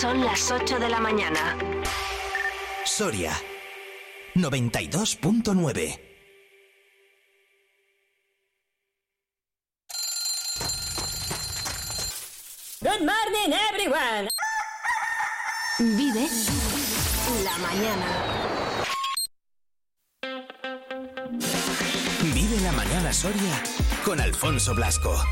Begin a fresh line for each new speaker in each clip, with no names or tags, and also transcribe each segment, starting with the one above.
Son las 8 de la mañana.
Soria 92.9
Good morning, everyone.
Vive la mañana.
Vive la mañana Soria con Alfonso Blasco.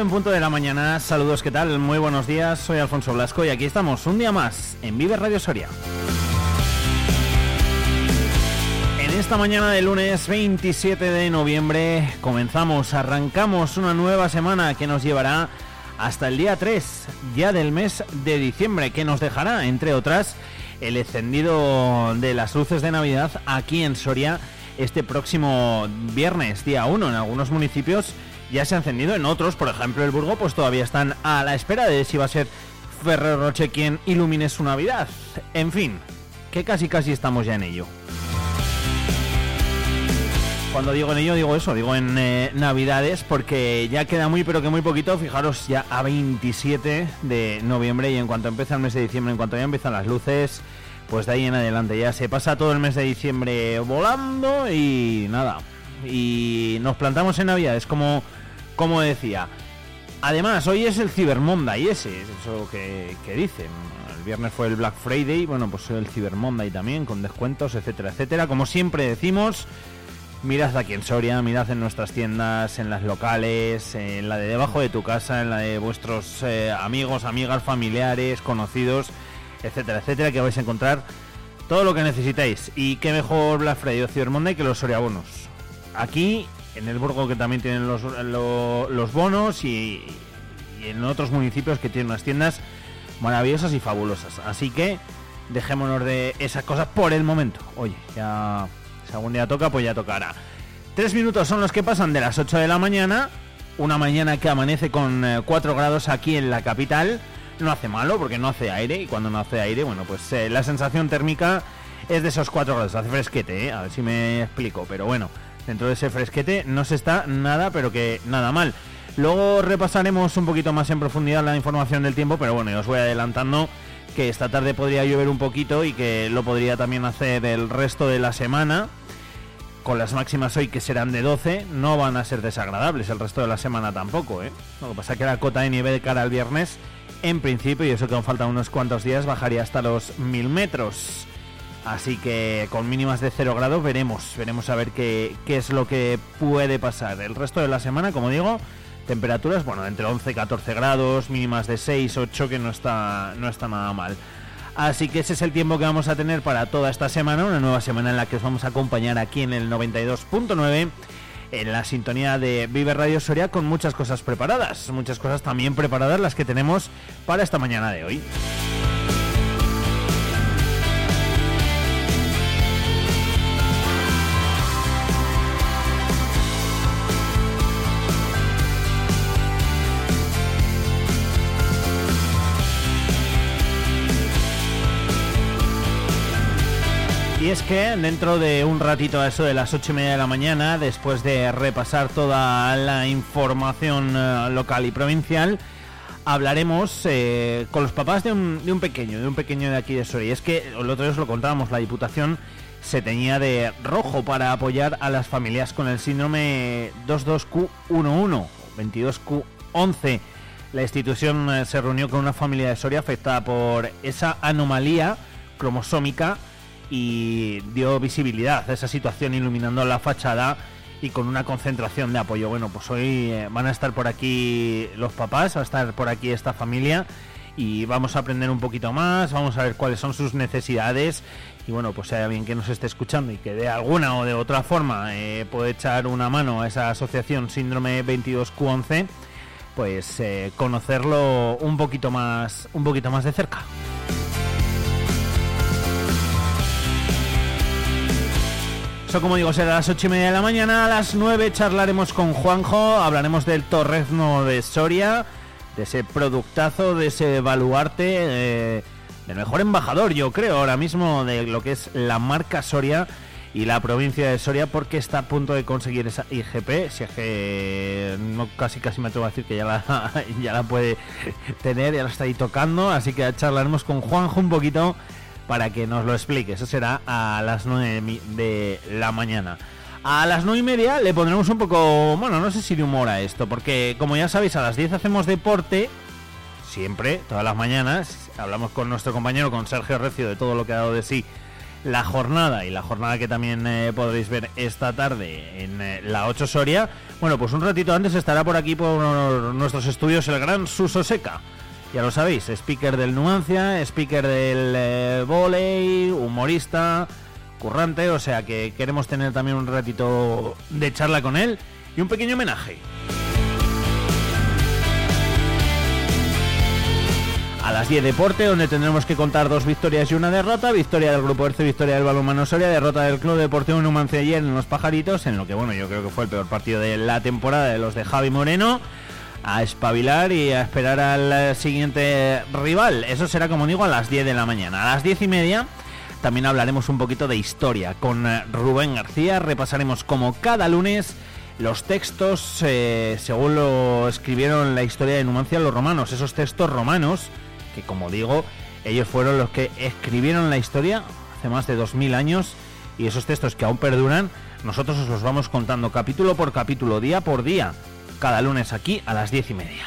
En punto de la mañana. Saludos, ¿qué tal? Muy buenos días. Soy Alfonso Blasco y aquí estamos un día más en Vive Radio Soria. En esta mañana de lunes 27 de noviembre comenzamos, arrancamos una nueva semana que nos llevará hasta el día 3 ya del mes de diciembre, que nos dejará, entre otras, el encendido de las luces de Navidad aquí en Soria este próximo viernes, día 1, en algunos municipios ya se ha encendido, en otros, por ejemplo el Burgo, pues todavía están a la espera de si va a ser Ferrer Roche quien ilumine su Navidad. En fin, que casi casi estamos ya en ello. Cuando digo en ello, digo eso, digo en eh, Navidades, porque ya queda muy, pero que muy poquito. Fijaros, ya a 27 de noviembre y en cuanto empieza el mes de diciembre, en cuanto ya empiezan las luces, pues de ahí en adelante ya se pasa todo el mes de diciembre volando y nada. Y nos plantamos en Navidades como como decía. Además, hoy es el Cyber Monday ese, es eso que, dicen. El viernes fue el Black Friday, bueno, pues el Cyber Monday también, con descuentos, etcétera, etcétera. Como siempre decimos, mirad aquí en Soria, mirad en nuestras tiendas, en las locales, en la de debajo de tu casa, en la de vuestros eh, amigos, amigas, familiares, conocidos, etcétera, etcétera, que vais a encontrar todo lo que necesitáis. Y qué mejor Black Friday o Cyber Monday que los Soria Bonos. Aquí en el Burgo que también tienen los, los, bonos y, en otros municipios que tienen unas tiendas maravillosas y fabulosas. Así que dejémonos de esas cosas por el momento. Oye, ya si algún día toca, pues ya tocará. Tres minutos son los que pasan de las 8 de la mañana. Una mañana que amanece con 4 eh, grados aquí en la capital. No hace malo porque no hace aire y cuando no hace aire, bueno, pues eh, la sensación térmica es de esos 4 grados. Hace fresquete, ¿eh? a ver si me explico, pero bueno dentro de ese fresquete no se está nada, pero que nada mal. Luego repasaremos un poquito más en profundidad la información del tiempo, pero bueno, os voy adelantando que esta tarde podría llover un poquito y que lo podría también hacer el resto de la semana. Con las máximas hoy que serán de 12, no van a ser desagradables el resto de la semana tampoco. ¿eh? Lo que pasa es que la cota de nieve de cara al viernes, en principio, y eso que aún faltan unos cuantos días, bajaría hasta los 1000 metros. Así que con mínimas de 0 grados veremos, veremos a ver qué, qué, es lo que puede pasar. El resto de la semana, como digo, temperaturas, bueno, entre 11 y 14 grados, mínimas de 6, 8, que no está, no está nada mal. Así que ese es el tiempo que vamos a tener para toda esta semana, una nueva semana en la que os vamos a acompañar aquí en el 92.9 en la sintonía de Vive Radio Soria con muchas cosas preparadas, muchas cosas también preparadas las que tenemos para esta mañana de hoy. Y es que dentro de un ratito a eso de las ocho y media de la mañana, después de repasar toda la información eh, local y provincial, hablaremos eh, con los papás de un, pequeño, de un pequeño de aquí de Soria. Y es que el otro día os lo contábamos, la Diputación se tenía de rojo para apoyar a las familias con el síndrome 22Q11 22Q11. La institución eh, se reunió con una familia de Soria afectada por esa anomalía cromosómica y dio visibilidad a esa situación iluminando la fachada y con una concentración de apoyo. Bueno, pues hoy eh, van a estar por aquí los papás, va a estar por aquí esta familia y vamos a aprender un poquito más, vamos a ver cuáles son sus necesidades y bueno, pues si hay alguien que nos esté escuchando y que de alguna o de otra forma eh, puede echar una mano a esa asociación Síndrome 22Q11, pues eh, conocerlo un poquito más, un poquito más de cerca. Eso como digo será a las ocho y media de la mañana, a las 9 charlaremos con Juanjo, hablaremos del torrezno de Soria, de ese productazo, de ese baluarte, eh, del mejor embajador yo creo ahora mismo de lo que es la marca Soria y la provincia de Soria porque está a punto de conseguir esa IGP, si es que no casi casi me atrevo a decir que ya la, ya la puede tener, ya la está ahí tocando, así que charlaremos con Juanjo un poquito para que nos lo explique, eso será a las 9 de la mañana. A las 9 y media le pondremos un poco, bueno, no sé si de humor a esto, porque como ya sabéis, a las 10 hacemos deporte, siempre, todas las mañanas, hablamos con nuestro compañero, con Sergio Recio, de todo lo que ha dado de sí la jornada y la jornada que también eh, podréis ver esta tarde en eh, la 8 Soria. Bueno, pues un ratito antes estará por aquí por nuestros estudios el gran Suso Seca. Ya lo sabéis, speaker del Nuancia, speaker del eh, volei, humorista, currante, o sea que queremos tener también un ratito de charla con él y un pequeño homenaje. A las 10 Deporte, donde tendremos que contar dos victorias y una derrota. Victoria del Grupo Erce, victoria del Balonmano Soria, derrota del Club Deportivo Numancia ayer en Los Pajaritos, en lo que, bueno, yo creo que fue el peor partido de la temporada de los de Javi Moreno. A espabilar y a esperar al siguiente rival. Eso será, como digo, a las 10 de la mañana. A las 10 y media también hablaremos un poquito de historia con eh, Rubén García. Repasaremos como cada lunes los textos eh, según lo escribieron la historia de Numancia los romanos. Esos textos romanos que como digo, ellos fueron los que escribieron la historia hace más de 2000 años y esos textos que aún perduran, nosotros os los vamos contando capítulo por capítulo, día por día, cada lunes aquí a las diez y media.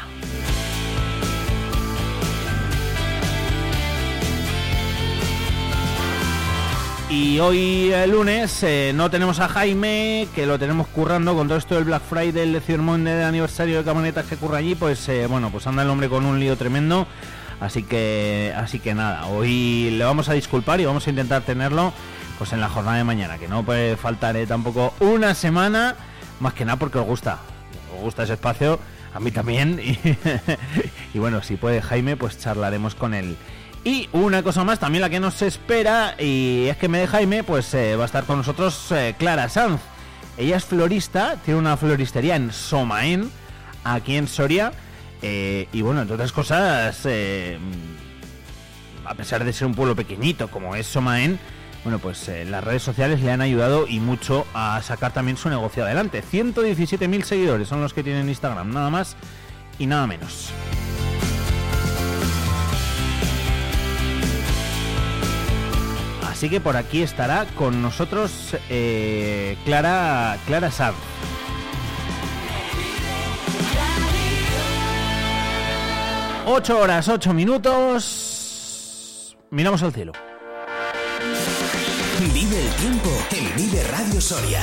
Y hoy el lunes eh, no tenemos a Jaime, que lo tenemos currando con todo esto del Black Friday, el decimonoveno de aniversario de camionetas que curra allí, pues eh, bueno, pues anda el hombre con un lío tremendo. Así que, así que nada, hoy le vamos a disculpar y vamos a intentar tenerlo pues en la jornada de mañana, que no puede faltar eh, tampoco una semana, más que nada porque os gusta, gusta ese espacio, a mí también, y, bueno, si puede Jaime, pues charlaremos con él. Y una cosa más, también la que nos espera, y es que me de Jaime, pues eh, va a estar con nosotros eh, Clara Sanz. Ella es florista, tiene una floristería en Somaén, aquí en Soria, eh, y bueno, entre otras cosas, a pesar de ser un pueblo pequeñito como es Somaén, bueno, pues eh, las redes sociales le han ayudado y mucho a sacar también su negocio adelante. 117.000 seguidores son los que tienen Instagram, nada más y nada menos. Así que por aquí estará con nosotros Clara, Clara Sab. 8 horas, 8 minutos. Miramos al cielo.
El tiempo en Vive Radio Soria.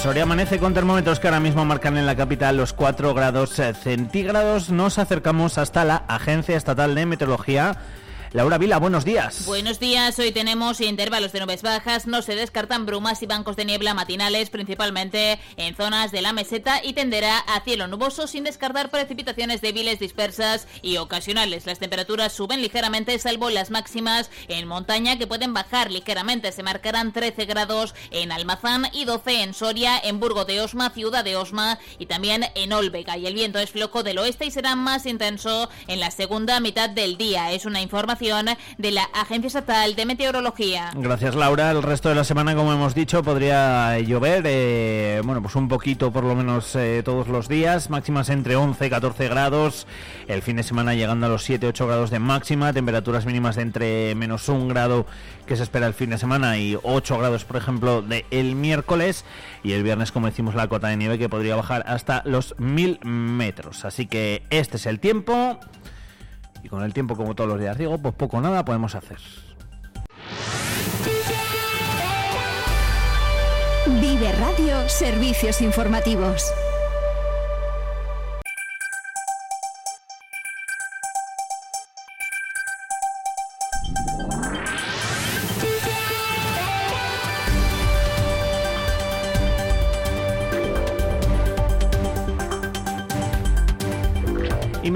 Soria amanece con termómetros que ahora mismo marcan en la capital los 4 grados centígrados. Nos acercamos hasta la Agencia Estatal de Meteorología Laura Vila, buenos días.
Buenos días, hoy tenemos intervalos de nubes bajas, no se descartan brumas y bancos de niebla matinales, principalmente en zonas de la meseta y tenderá a cielo nuboso sin descartar precipitaciones débiles dispersas y ocasionales. Las temperaturas suben ligeramente, salvo las máximas en montaña que pueden bajar ligeramente. Se marcarán 13 grados en Almazán y 12 en Soria, en Burgo de Osma, Ciudad de Osma y también en Olvega. Y el viento es flojo del oeste y será más intenso en la segunda mitad del día. Es una información de la Agencia Estatal de Meteorología.
Gracias Laura. El resto de la semana, como hemos dicho, podría llover, eh, bueno, pues un poquito por lo menos eh, todos los días, máximas entre 11 y 14 grados, el fin de semana llegando a los 7-8 grados de máxima, temperaturas mínimas de entre menos un grado que se espera el fin de semana y 8 grados, por ejemplo, de el miércoles y el viernes, como decimos, la cota de nieve que podría bajar hasta los 1000 metros. Así que este es el tiempo Y con el tiempo, como todos los días digo, pues poco nada podemos hacer.
Vive Radio Servicios Informativos.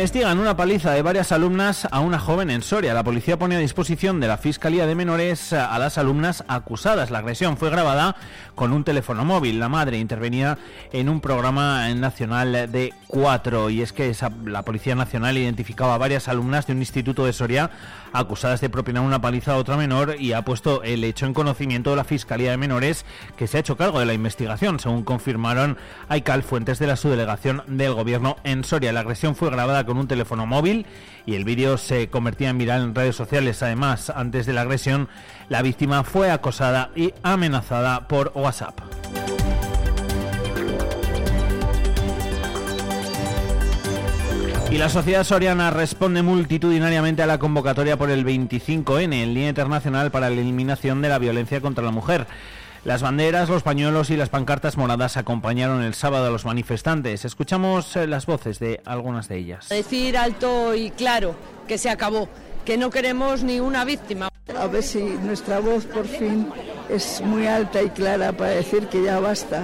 Investigan una paliza de varias alumnas a una joven en Soria. La policía pone a disposición de la Fiscalía de Menores a las alumnas acusadas. La agresión fue grabada con un teléfono móvil. La madre intervenía en un programa nacional de cuatro y es que la Policía Nacional identificaba a varias alumnas de un instituto de Soria acusadas de propinar una paliza a otra menor y ha puesto el hecho en conocimiento de la Fiscalía de Menores que se ha hecho cargo de la investigación, según confirmaron Aical fuentes de la subdelegación del gobierno en Soria. La agresión fue grabada con un teléfono móvil y el vídeo se convertía en viral en redes sociales. Además, antes de la agresión, la víctima fue acosada y amenazada por WhatsApp. Y la sociedad soriana responde multitudinariamente a la convocatoria por el 25N, el Día Internacional para la Eliminación de la Violencia contra la Mujer. Las banderas, los pañuelos y las pancartas moradas acompañaron el sábado a los manifestantes. Escuchamos eh, las voces de algunas de ellas.
Decir alto y claro que se acabó, que no queremos ni una víctima.
A ver si nuestra voz por fin es muy alta y clara para decir que ya basta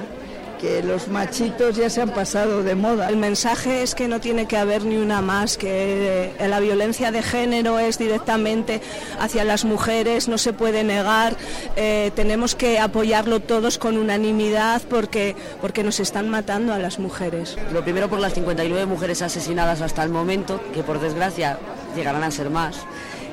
que los machitos ya se han pasado de moda.
El mensaje es que no tiene que haber ni una más, que eh, la violencia de género es directamente hacia las mujeres, no se puede negar, eh, tenemos que apoyarlo todos con unanimidad porque, porque nos están matando a las mujeres.
Lo primero por las 59 mujeres asesinadas hasta el momento, que por desgracia llegarán a ser más.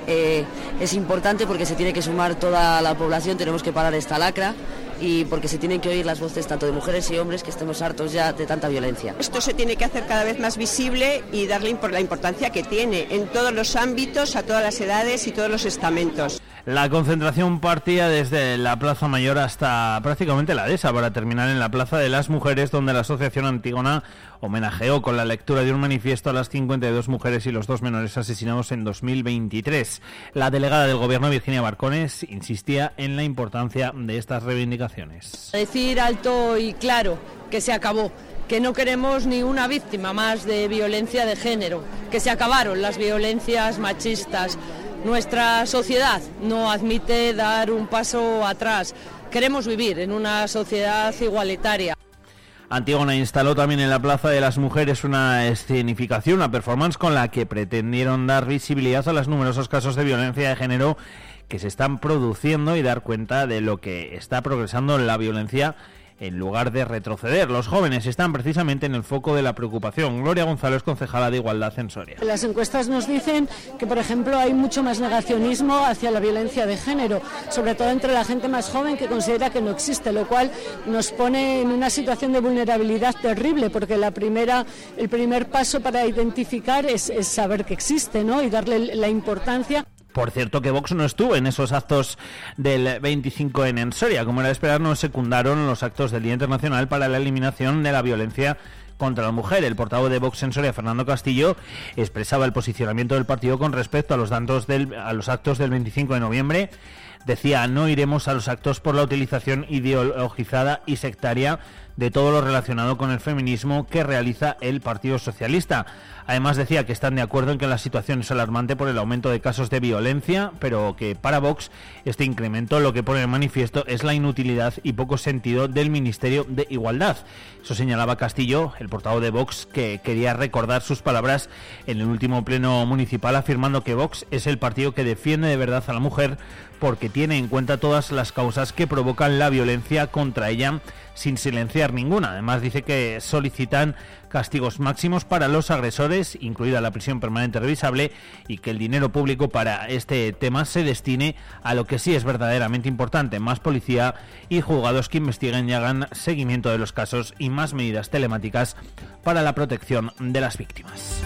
Eh, es importante porque se tiene que sumar toda la población, tenemos que parar esta lacra y porque se tienen que oír las voces tanto de mujeres y hombres que estemos hartos ya de tanta violencia.
Esto se tiene que hacer cada vez más visible y darle la importancia que tiene en todos los ámbitos, a todas las edades y todos los estamentos.
La concentración partía desde la Plaza Mayor hasta prácticamente la dehesa para terminar en la Plaza de las Mujeres, donde la Asociación Antígona homenajeó con la lectura de un manifiesto a las 52 mujeres y los dos menores asesinados en 2023. La delegada del Gobierno, Virginia Barcones, insistía en la importancia de estas reivindicaciones.
Decir alto y claro que se acabó que no queremos ni una víctima más de violencia de género, que se acabaron las violencias machistas, nuestra sociedad no admite dar un paso atrás. Queremos vivir en una sociedad igualitaria.
Antígona instaló también en la Plaza de las Mujeres una escenificación, una performance con la que pretendieron dar visibilidad a los numerosos casos de violencia de género que se están produciendo y dar cuenta de lo que está progresando la violencia en lugar de retroceder. Los jóvenes están precisamente en el foco de la preocupación. Gloria González, concejala de Igualdad en Soria.
Las encuestas nos dicen que, por ejemplo, hay mucho más negacionismo hacia la violencia de género, sobre todo entre la gente más joven que considera que no existe, lo cual nos pone en una situación de vulnerabilidad terrible, porque la primera, el primer paso para identificar es, es saber que existe ¿no? y darle la importancia.
Por cierto que Vox no estuvo en esos actos del 25N en Soria. Como era de esperar, no secundaron los actos del Día Internacional para la Eliminación de la Violencia contra la mujer. El portavoz de Vox en Soria, Fernando Castillo, expresaba el posicionamiento del partido con respecto a los, del, a los actos del 25 de noviembre. Decía, no iremos a los actos por la utilización ideologizada y sectaria de todo lo relacionado con el feminismo que realiza el Partido Socialista. Además decía que están de acuerdo en que la situación es alarmante por el aumento de casos de violencia, pero que para Vox este incremento lo que pone en manifiesto es la inutilidad y poco sentido del Ministerio de Igualdad. Eso señalaba Castillo, el portavoz de Vox, que quería recordar sus palabras en el último pleno municipal afirmando que Vox es el partido que defiende de verdad a la mujer porque tiene en cuenta todas las causas que provocan la violencia contra ella sin silenciar ninguna. Además dice que solicitan castigos máximos para los agresores, incluida la prisión permanente revisable, y que el dinero público para este tema se destine a lo que sí es verdaderamente importante, más policía y juzgados que investiguen y hagan seguimiento de los casos y más medidas telemáticas para la protección de las víctimas.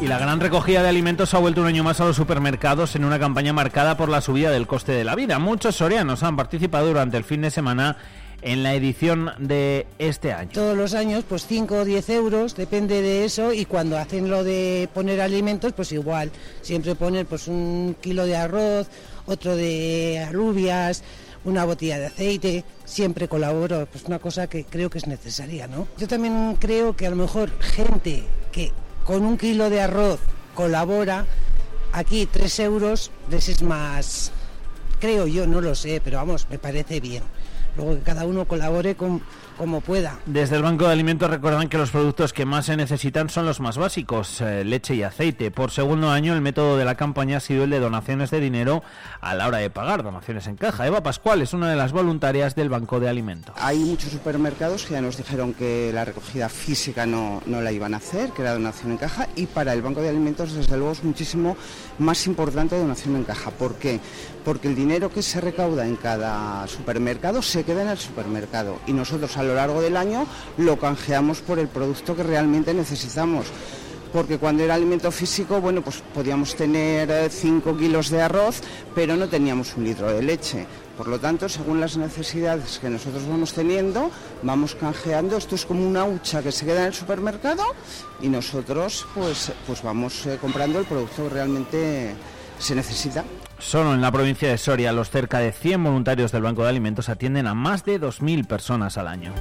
Y la gran recogida de alimentos ha vuelto un año más a los supermercados en una campaña marcada por la subida del coste de la vida. Muchos sorianos han participado durante el fin de semana en la edición de este año.
Todos los años, pues 5 o 10 euros, depende de eso, y cuando hacen lo de poner alimentos, pues igual, siempre ponen pues un kilo de arroz, otro de alubias, una botella de aceite, siempre colaboro, pues una cosa que creo que es necesaria, ¿no? Yo también creo que a lo mejor gente que con un kilo de arroz colabora, aquí tres euros les es más, creo yo, no lo sé, pero vamos, me parece bien. Luego que cada uno colabore con como pueda.
Desde el Banco de Alimentos recuerdan que los productos que más se necesitan son los más básicos, eh, leche y aceite. Por segundo año el método de la campaña ha sido el de donaciones de dinero a la hora de pagar, donaciones en caja. Eva Pascual es una de las voluntarias del Banco de Alimentos.
Hay muchos supermercados que ya nos dijeron que la recogida física no, no la iban a hacer, que era donación en caja, y para el Banco de Alimentos desde luego es muchísimo más importante donación en caja. ¿Por qué? Porque el dinero que se recauda en cada supermercado se queda en el supermercado y nosotros al lo largo del año lo canjeamos por el producto que realmente necesitamos. Porque cuando era alimento físico, bueno, pues podíamos tener 5 kilos de arroz, pero no teníamos un litro de leche. Por lo tanto, según las necesidades que nosotros vamos teniendo, vamos canjeando. Esto es como una hucha que se queda en el supermercado y nosotros pues, pues vamos eh, comprando el producto que realmente se necesita.
Solo en la provincia de Soria, los cerca de 100 voluntarios del Banco de Alimentos atienden a más de 2.000 personas al año.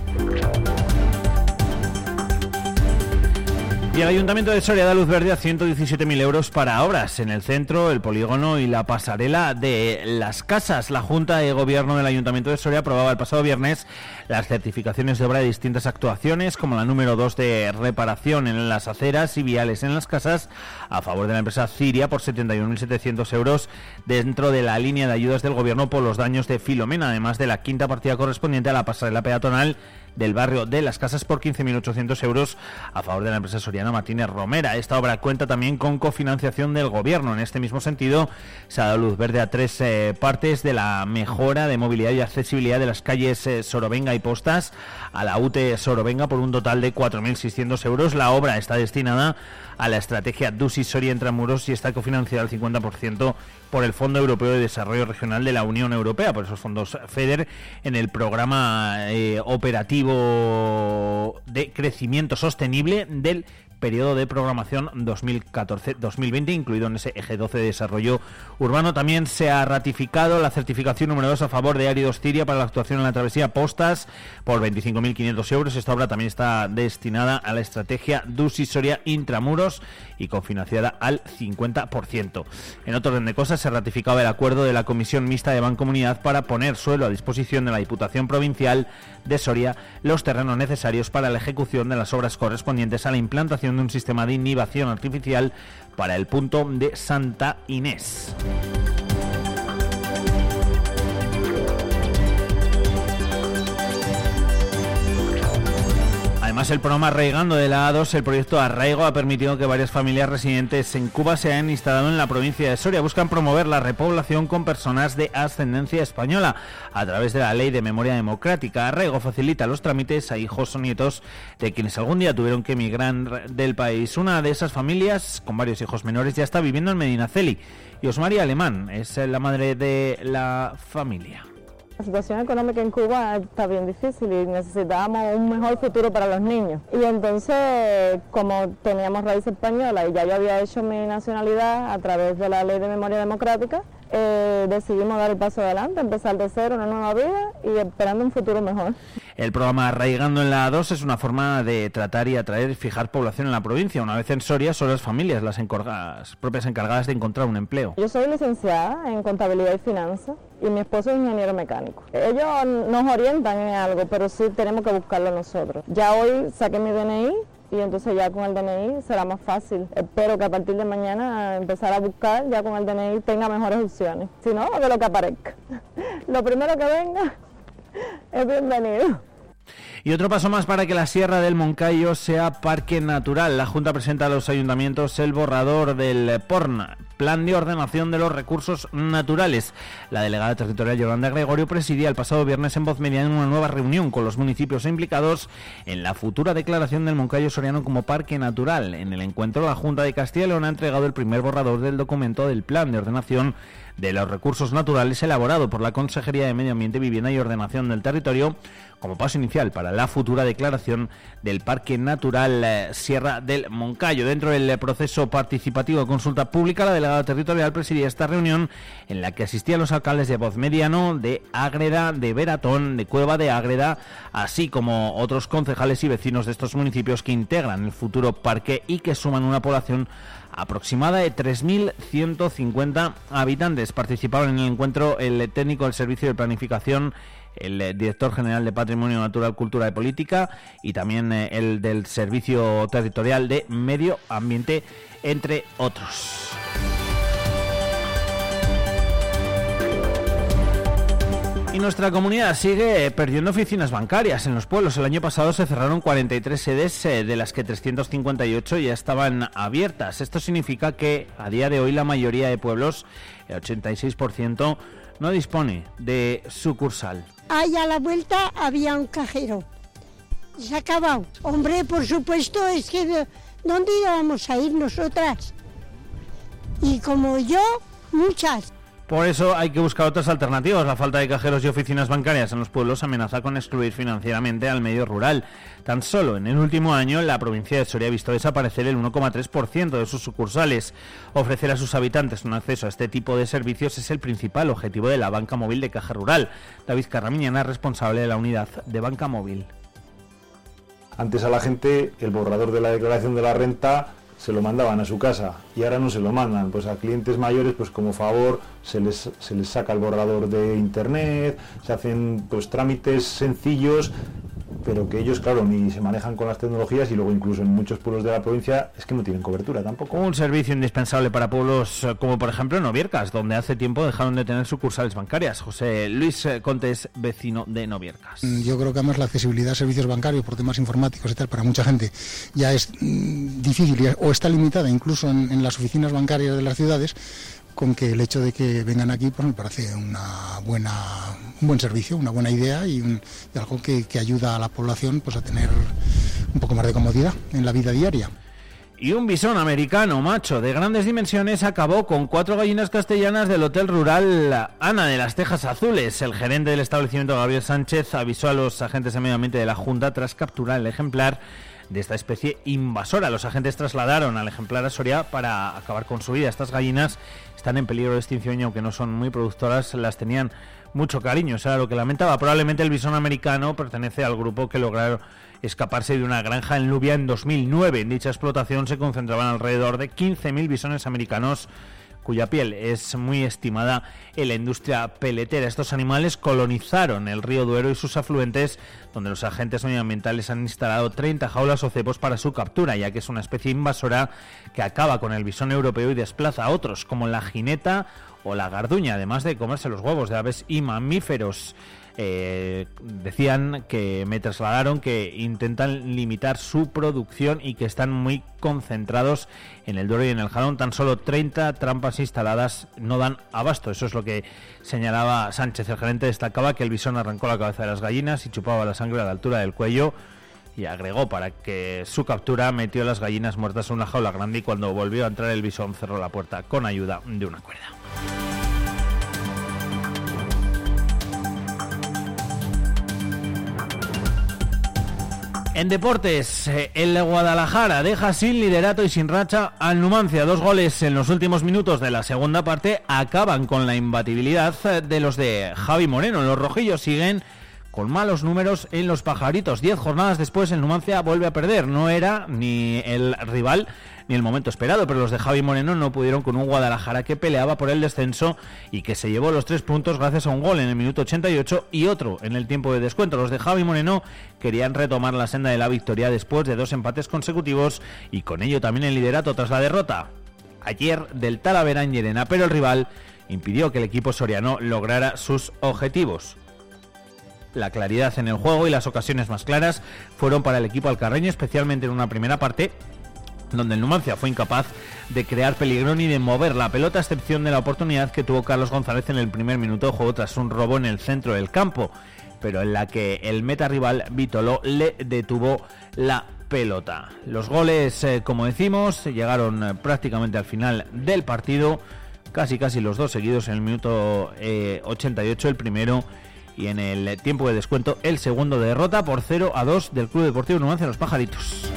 El Ayuntamiento de Soria da luz verde a 117.000 euros para obras en el centro, el polígono y la pasarela de las casas. La Junta de Gobierno del Ayuntamiento de Soria aprobaba el pasado viernes las certificaciones de obra de distintas actuaciones, como la número 2 de reparación en las aceras y viales en las casas, a favor de la empresa Ciria por 71.700 euros dentro de la línea de ayudas del Gobierno por los daños de Filomena, además de la quinta partida correspondiente a la pasarela peatonal del barrio de Las Casas por 15.800 euros a favor de la empresa soriana Martínez Romera. Esta obra cuenta también con cofinanciación del gobierno. En este mismo sentido, se ha dado luz verde a tres eh, partes de la mejora de movilidad y accesibilidad de las calles eh, Sorovenga y Postas a la UTE Sorovenga por un total de 4.600 euros. La obra está destinada a la estrategia DUSI Soria Intramuros y está cofinanciada al 50% por el Fondo Europeo de Desarrollo Regional de la Unión Europea, por esos fondos FEDER, en el programa eh, operativo de crecimiento sostenible del periodo de programación 2014-2020, incluido en ese eje 12 de desarrollo urbano. También se ha ratificado la certificación número 2 a favor de Áridos Tiria para la actuación en la travesía Postas por 25.500 euros. Esta obra también está destinada a la estrategia DUSI Soria Intramuros y cofinanciada al 50%. En otro orden de cosas, se ratificaba el acuerdo de la Comisión Mixta de Bancomunidad para poner suelo a disposición de la Diputación Provincial de Soria los terrenos necesarios para la ejecución de las obras correspondientes a la implantación de un sistema de inhibición artificial para el punto de Santa Inés. Además, el programa Arraigando de la A2, el proyecto Arraigo, ha permitido que varias familias residentes en Cuba se hayan instalado en la provincia de Soria. Buscan promover la repoblación con personas de ascendencia española a través de la Ley de Memoria Democrática. Arraigo facilita los trámites a hijos o nietos de quienes algún día tuvieron que emigrar del país. Una de esas familias, con varios hijos menores, ya está viviendo en Medinaceli. Y Osmaria Alemán es la madre de la familia.
La situación económica en Cuba está bien difícil y necesitábamos un mejor futuro para los niños. Y entonces, como teníamos raíz española y ya yo había hecho mi nacionalidad a través de la Ley de Memoria Democrática, eh, decidimos dar el paso adelante, empezar de cero una nueva vida y esperando un futuro mejor.
El programa Arraigando en la A2 es una forma de tratar y atraer y fijar población en la provincia. Una vez en Soria son las familias las, las propias encargadas de encontrar un empleo.
Yo soy licenciada en contabilidad y finanzas y mi esposo es ingeniero mecánico. Ellos nos orientan en algo, pero sí tenemos que buscarlo nosotros. Ya hoy saqué mi DNI y entonces ya con el DNI será más fácil. Espero que a partir de mañana empezar a buscar, ya con el DNI tenga mejores opciones. Si no, que lo que aparezca. lo primero que venga es bienvenido.
Y otro paso más para que la Sierra del Moncayo sea parque natural. La Junta presenta a los ayuntamientos el borrador del PORN, Plan de Ordenación de los Recursos Naturales. La delegada territorial Yolanda Gregorio presidía el pasado viernes en voz media en una nueva reunión con los municipios implicados en la futura declaración del Moncayo Soriano como parque natural. En el encuentro, la Junta de Castilla y León ha entregado el primer borrador del documento del Plan de Ordenación de los Recursos Naturales elaborado por la Consejería de Medio Ambiente, Vivienda y Ordenación del Territorio como paso inicial para la futura declaración del Parque Natural eh, Sierra del Moncayo. Dentro del proceso participativo de consulta pública, la delegada territorial presidía esta reunión en la que asistían los alcaldes de Voz Mediano, de Ágreda, de Veratón, de Cueva de Ágreda, así como otros concejales y vecinos de estos municipios que integran el futuro parque y que suman una población aproximada de 3.150 habitantes. Participaron en el encuentro el técnico del Servicio de Planificación el eh, director general de Patrimonio Natural, Cultura y Política y también eh, el del Servicio Territorial de Medio Ambiente, entre otros. Y nuestra comunidad sigue perdiendo oficinas bancarias en los pueblos. El año pasado se cerraron 43 sedes, eh, de las que 358 ya estaban abiertas. Esto significa que a día de hoy la mayoría de pueblos, el 86%, no dispone de sucursal.
Ahí a la vuelta había un cajero. Se ha acabado. Hombre, por supuesto, es que ¿dónde íbamos a ir nosotras? Y como yo, muchas.
Por eso hay que buscar otras alternativas. La falta de cajeros y oficinas bancarias en los pueblos amenaza con excluir financieramente al medio rural. Tan solo en el último año, la provincia de Soria ha visto desaparecer el 1,3% de sus sucursales. Ofrecer a sus habitantes un acceso a este tipo de servicios es el principal objetivo de la banca móvil de Caja Rural. David Carramiñana, responsable de la unidad de banca móvil.
Antes a la gente el borrador de la declaración de la renta se lo mandaban a su casa y ahora no se lo mandan. Pues a clientes mayores, pues como favor, se les, se les saca el borrador de internet, se hacen pues trámites sencillos pero que ellos, claro, ni se manejan con las tecnologías y luego incluso en muchos pueblos de la provincia es que no tienen cobertura tampoco.
Un servicio indispensable para pueblos eh, como por ejemplo Noviercas, donde hace tiempo dejaron de tener sucursales bancarias. José Luis eh, Contes, vecino de Noviercas.
Mm, yo creo que además la accesibilidad a servicios bancarios por temas informáticos y tal para mucha gente ya es mm, difícil o está limitada incluso en las oficinas bancarias de las ciudades con que el hecho de que vengan aquí pues me parece una buena, un buen servicio, una buena idea y, algo que, ayuda a la población pues a tener un poco más de comodidad en la vida diaria.
Y un bisón americano macho de grandes dimensiones acabó con cuatro gallinas castellanas del Hotel Rural Ana de las Tejas Azules. El gerente del establecimiento, Gabriel Sánchez, avisó a los agentes de medio ambiente de la Junta tras capturar el ejemplar de esta especie invasora. Los agentes trasladaron al ejemplar a Soria para acabar con su vida. Estas gallinas están en peligro de extinción y aunque no son muy productoras, las tenían mucho cariño. Eso era lo que lamentaba. Probablemente el bisón americano pertenece al grupo que lograron escaparse de una granja en Lubia en 2009. En dicha explotación se concentraban alrededor de 15.000 bisones americanos cuya piel es muy estimada en la industria peletera. Estos animales colonizaron el río Duero y sus afluentes, donde los agentes medioambientales han instalado 30 jaulas o cepos para su captura, ya que es una especie invasora que acaba con el bisón europeo y desplaza a otros, como la jineta o la garduña, además de comerse los huevos de aves y mamíferos. Eh, decían que me trasladaron que intentan limitar su producción y que están muy concentrados en el Duero y en el Jalón. Tan solo 30 trampas instaladas no dan abasto. Eso es lo que señalaba Sánchez. El gerente destacaba que el bisón arrancó la cabeza de las gallinas y chupaba la sangre a la altura del cuello y agregó para que su captura metió las gallinas muertas en una jaula grande y cuando volvió a entrar el bisón cerró la puerta con ayuda de una cuerda. En deportes, eh, el Guadalajara deja sin liderato y sin racha al Numancia. Dos goles en los últimos minutos de la segunda parte acaban con la imbatibilidad de los de Javi Moreno. Los rojillos siguen con malos números en los pajaritos. Diez jornadas después el Numancia vuelve a perder. No era ni el rival ni el momento esperado, pero los de Javi Moreno no pudieron con un Guadalajara que peleaba por el descenso y que se llevó los tres puntos gracias a un gol en el minuto 88 y otro en el tiempo de descuento. Los de Javi Moreno querían retomar la senda de la victoria después de dos empates consecutivos y con ello también el liderato tras la derrota ayer del Talavera en Llerena, pero el rival impidió que el equipo soriano lograra sus objetivos. La claridad en el juego y las ocasiones más claras fueron para el equipo alcarreño, especialmente en una primera parte donde el Numancia fue incapaz de crear peligro ni de mover la pelota, a excepción de la oportunidad que tuvo Carlos González en el primer minuto de juego tras un robo en el centro del campo, pero en la que el meta rival Vitolo le detuvo la pelota. Los goles, eh, como decimos, llegaron eh, prácticamente al final del partido casi casi los dos seguidos en el minuto 88 el primero y en el tiempo de descuento el segundo derrota por 0 a 2 del Club Deportivo Numancia Los Pajaritos.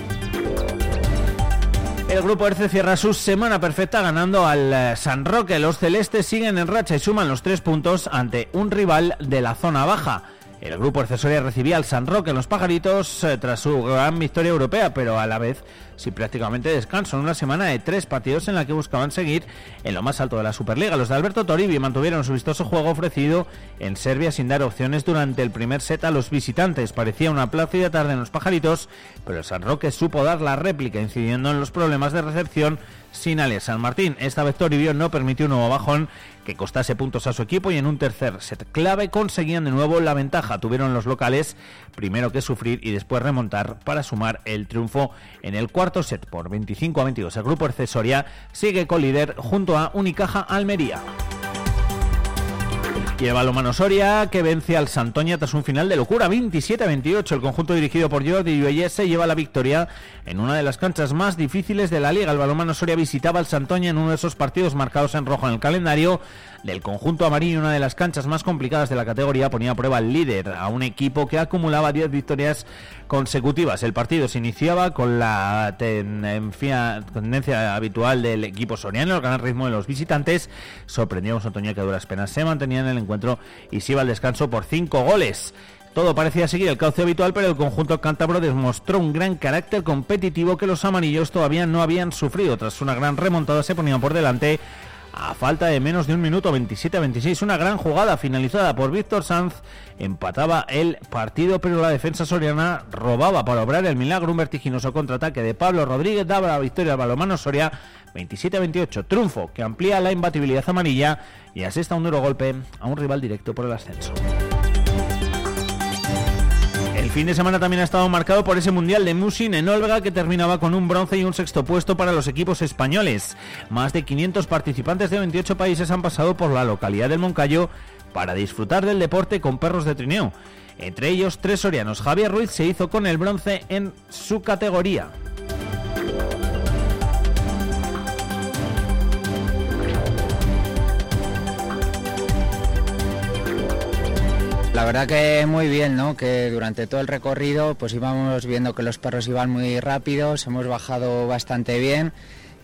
El grupo Erce cierra su semana perfecta ganando al San Roque. Los celestes siguen en racha y suman los tres puntos ante un rival de la zona baja. El grupo accesoria recibía al San Roque en los pajaritos eh, tras su gran victoria europea, pero a la vez sin prácticamente descanso en una semana de tres partidos en la que buscaban seguir en lo más alto de la Superliga. Los de Alberto Toribio mantuvieron su vistoso juego ofrecido en Serbia sin dar opciones durante el primer set a los visitantes. Parecía una plácida tarde en los pajaritos, pero el San Roque supo dar la réplica incidiendo en los problemas de recepción sin alias San Martín. Esta vez Toribio no permitió un nuevo bajón que costase puntos a su equipo y en un tercer set clave conseguían de nuevo la ventaja. Tuvieron los locales primero que sufrir y después remontar para sumar el triunfo en el cuarto set por 25 a 22. El grupo accesoria sigue con líder junto a Unicaja Almería. Y el balomano Soria que vence al Santoña tras un final de locura 27-28. El conjunto dirigido por Jordi Lluelles se lleva la victoria en una de las canchas más difíciles de la liga. El balomano Soria visitaba al Santoña en uno de esos partidos marcados en rojo en el calendario del conjunto amarillo, una de las canchas más complicadas de la categoría, ponía a prueba al líder, a un equipo que acumulaba 10 victorias consecutivas. El partido se iniciaba con la tendencia, habitual del equipo soriano, el gran ritmo de los visitantes. Sorprendió a un que a duras penas se mantenía en el encuentro y se iba al descanso por 5 goles. Todo parecía seguir el cauce habitual, pero el conjunto cántabro demostró un gran carácter competitivo que los amarillos todavía no habían sufrido. Tras una gran remontada se ponían por delante a falta de menos de un minuto, 27 a 26. Una gran jugada finalizada por Víctor Sanz empataba el partido, pero la defensa soriana robaba para obrar el milagro. Un vertiginoso contraataque de Pablo Rodríguez daba la victoria al balomano Soria 27 a 28. Triunfo que amplía la imbatibilidad amarilla y asesta un duro golpe a un rival directo por el ascenso fin de semana también ha estado marcado por ese Mundial de Musin en Olga que terminaba con un bronce y un sexto puesto para los equipos españoles. Más de 500 participantes de 28 países han pasado por la localidad del Moncayo para disfrutar del deporte con perros de trineo. Entre ellos, tres sorianos. Javier Ruiz se hizo con el bronce en su categoría.
La verdad que muy bien, ¿no? Que durante todo el recorrido pues íbamos viendo que los perros iban muy rápidos, hemos bajado bastante bien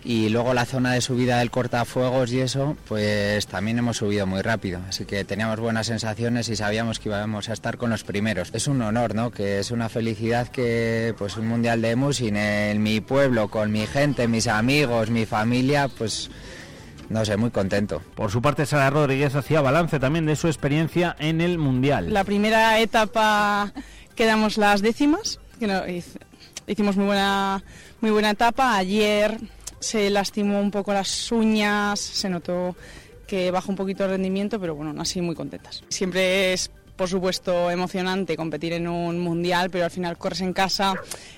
y luego la zona de subida del cortafuegos y eso, pues también hemos subido muy rápido. Así que teníamos buenas sensaciones y sabíamos que íbamos a estar con los primeros. Es un honor, ¿no? Que es una felicidad que pues un mundial de Musin en mi pueblo, con mi gente, mis amigos, mi familia, pues no sé, muy contento.
Por su parte, Sara Rodríguez hacía balance también de su experiencia en el Mundial.
La primera etapa quedamos las décimas, que hicimos muy buena, muy buena etapa. Ayer se lastimó un poco las uñas, se notó que bajó un poquito el rendimiento, pero bueno, así muy contentas. Siempre es por supuesto emocionante competir en un mundial, pero al final corres en casa,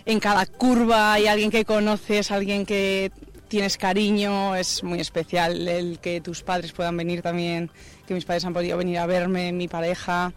en cada curva hay alguien que conoces, alguien que tienes cariño, es muy especial el que tus padres puedan venir también, que mis padres han podido venir a verme, mi pareja.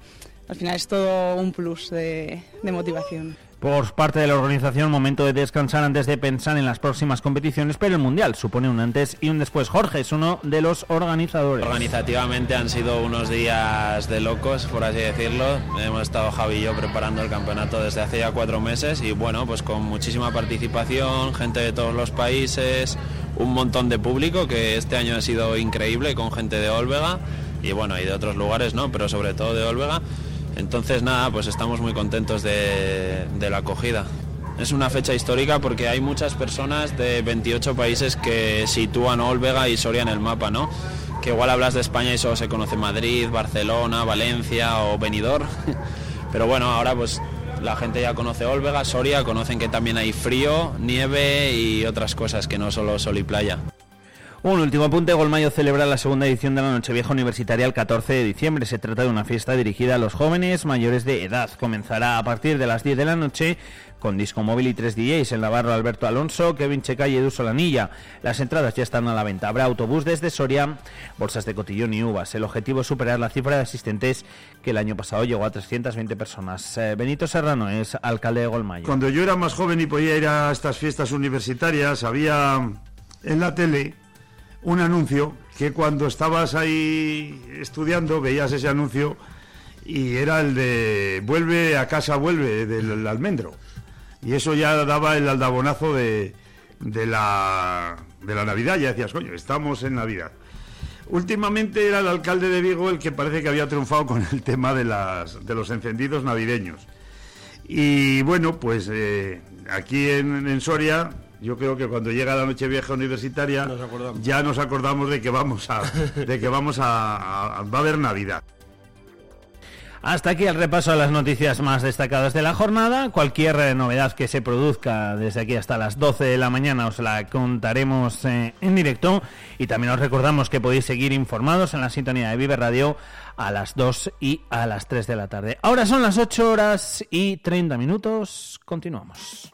Al final es todo un plus de, motivación.
Por parte de la organización, momento de descansar antes de pensar en las próximas competiciones, pero el Mundial supone un antes y un después. Jorge es uno de los organizadores.
Organizativamente han sido unos días de locos, por así decirlo. Hemos estado Javi y yo preparando el campeonato desde hace ya cuatro meses y bueno, pues con muchísima participación, gente de todos los países, un montón de público que este año ha sido increíble con gente de Olvega y bueno, y de otros lugares, ¿no? Pero sobre todo de Olvega. Entonces nada, pues estamos muy contentos de, la acogida. Es una fecha histórica porque hay muchas personas de 28 países que sitúan Olvega y Soria en el mapa, ¿no? Que igual hablas de España y solo se conoce Madrid, Barcelona, Valencia o Benidorm. Pero bueno, ahora pues la gente ya conoce Olvega, Soria, conocen que también hay frío, nieve y otras cosas que no solo sol y playa.
Un último apunte, Golmayo celebra la segunda edición de la Nochevieja Universitaria el 14 de diciembre. Se trata de una fiesta dirigida a los jóvenes mayores de edad. Comenzará a partir de las 10 de la noche con disco móvil y tres DJs, el Navarro Alberto Alonso, Kevin Checa y Edu Solanilla. Las entradas ya están a la venta. Habrá autobús desde Soria, bolsas de cotillón y uvas. El objetivo es superar la cifra de asistentes que el año pasado llegó a 320 personas. Eh, Benito Serrano es alcalde de Golmayo.
Cuando yo era más joven y podía ir a estas fiestas universitarias, había en la tele un anuncio que cuando estabas ahí estudiando veías ese anuncio y era el de vuelve a casa, vuelve del almendro. Y eso ya daba el aldabonazo de, de, la, de la Navidad. Ya decías, coño, estamos en Navidad. Últimamente era el alcalde de Vigo el que parece que había triunfado con el tema de, las, de los encendidos navideños. Y bueno, pues eh, aquí en, Soria, yo creo que cuando llega la noche vieja universitaria, ya nos acordamos de que vamos a, de que vamos a, a va a haber Navidad.
Hasta aquí el repaso a las noticias más destacadas de la jornada. Cualquier eh, novedad que se produzca desde aquí hasta las 12 de la mañana os la contaremos eh, en directo y también os recordamos que podéis seguir informados en la sintonía de Vive Radio a las 2 y a las 3 de la tarde. Ahora son las 8 horas y 30 minutos. Continuamos.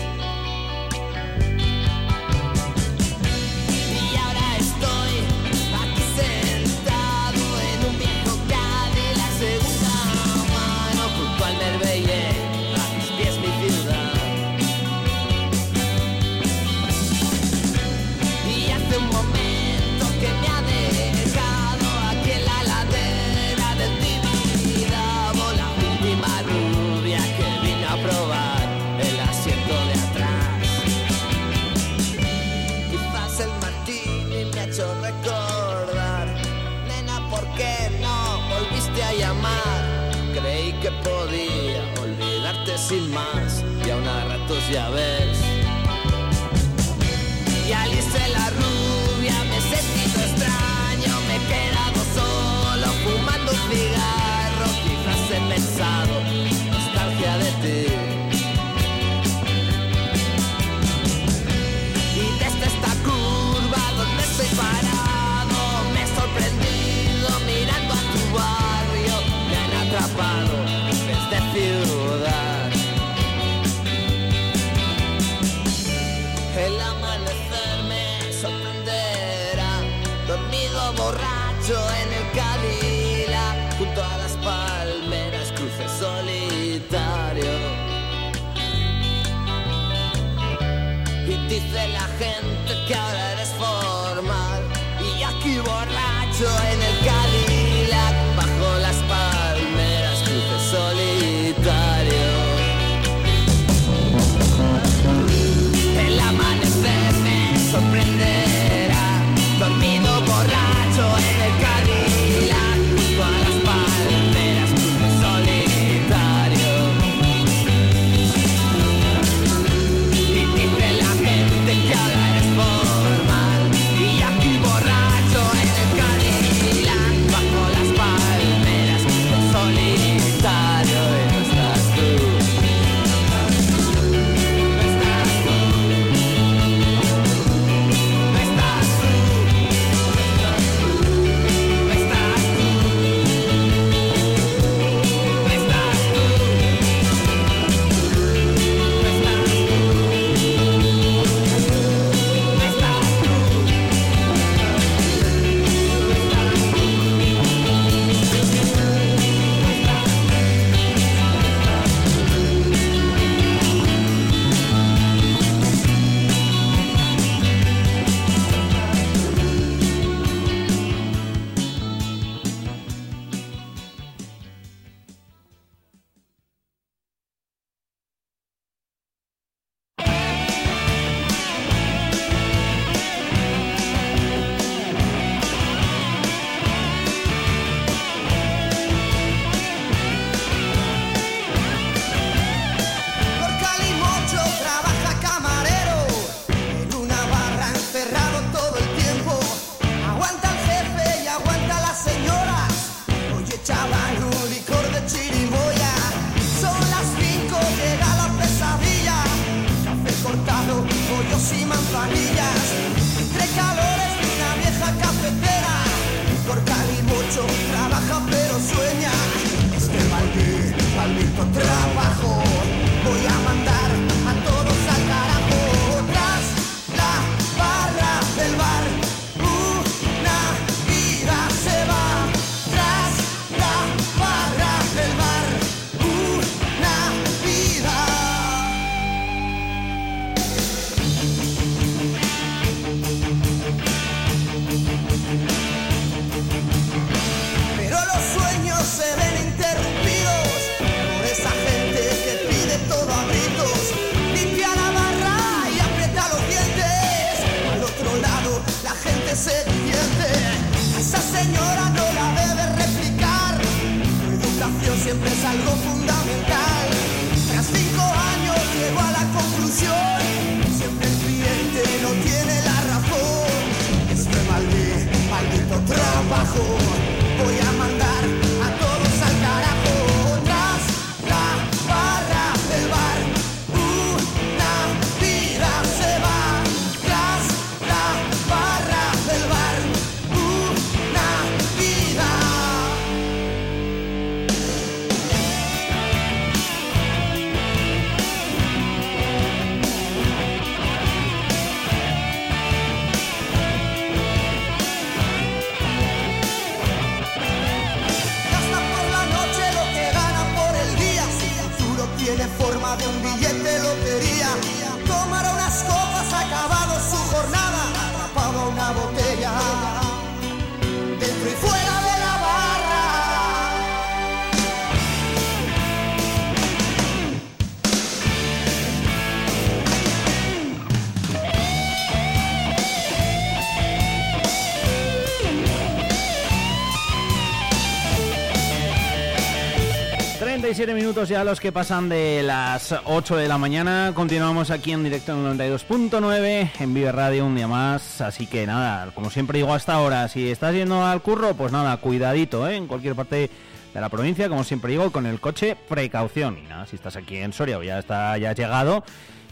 17 minutos ya los que pasan de las 8 de la mañana. Continuamos aquí en directo en 92.9, en Vive Radio un día más. Así que nada, como siempre digo hasta ahora, si estás yendo al curro, pues nada, cuidadito, ¿eh? en cualquier parte de la provincia, como siempre digo, con el coche, precaución. Y nada, si estás aquí en Soria o ya, está, ya has llegado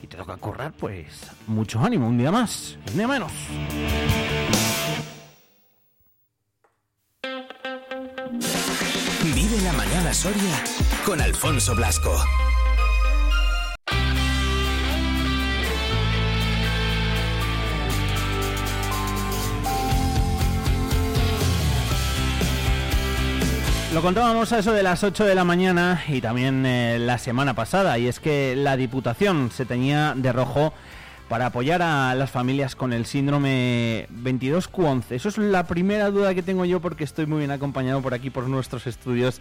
y te toca correr, pues mucho ánimo, un día más, un día menos.
Vive la mañana Soria con Alfonso Blasco.
Lo contábamos a eso de las 8 de la mañana y también eh, la semana pasada, y es que la Diputación se tenía de rojo para apoyar a las familias con el síndrome 22Q11. Eso es la primera duda que tengo yo porque estoy muy bien acompañado por aquí por nuestros estudios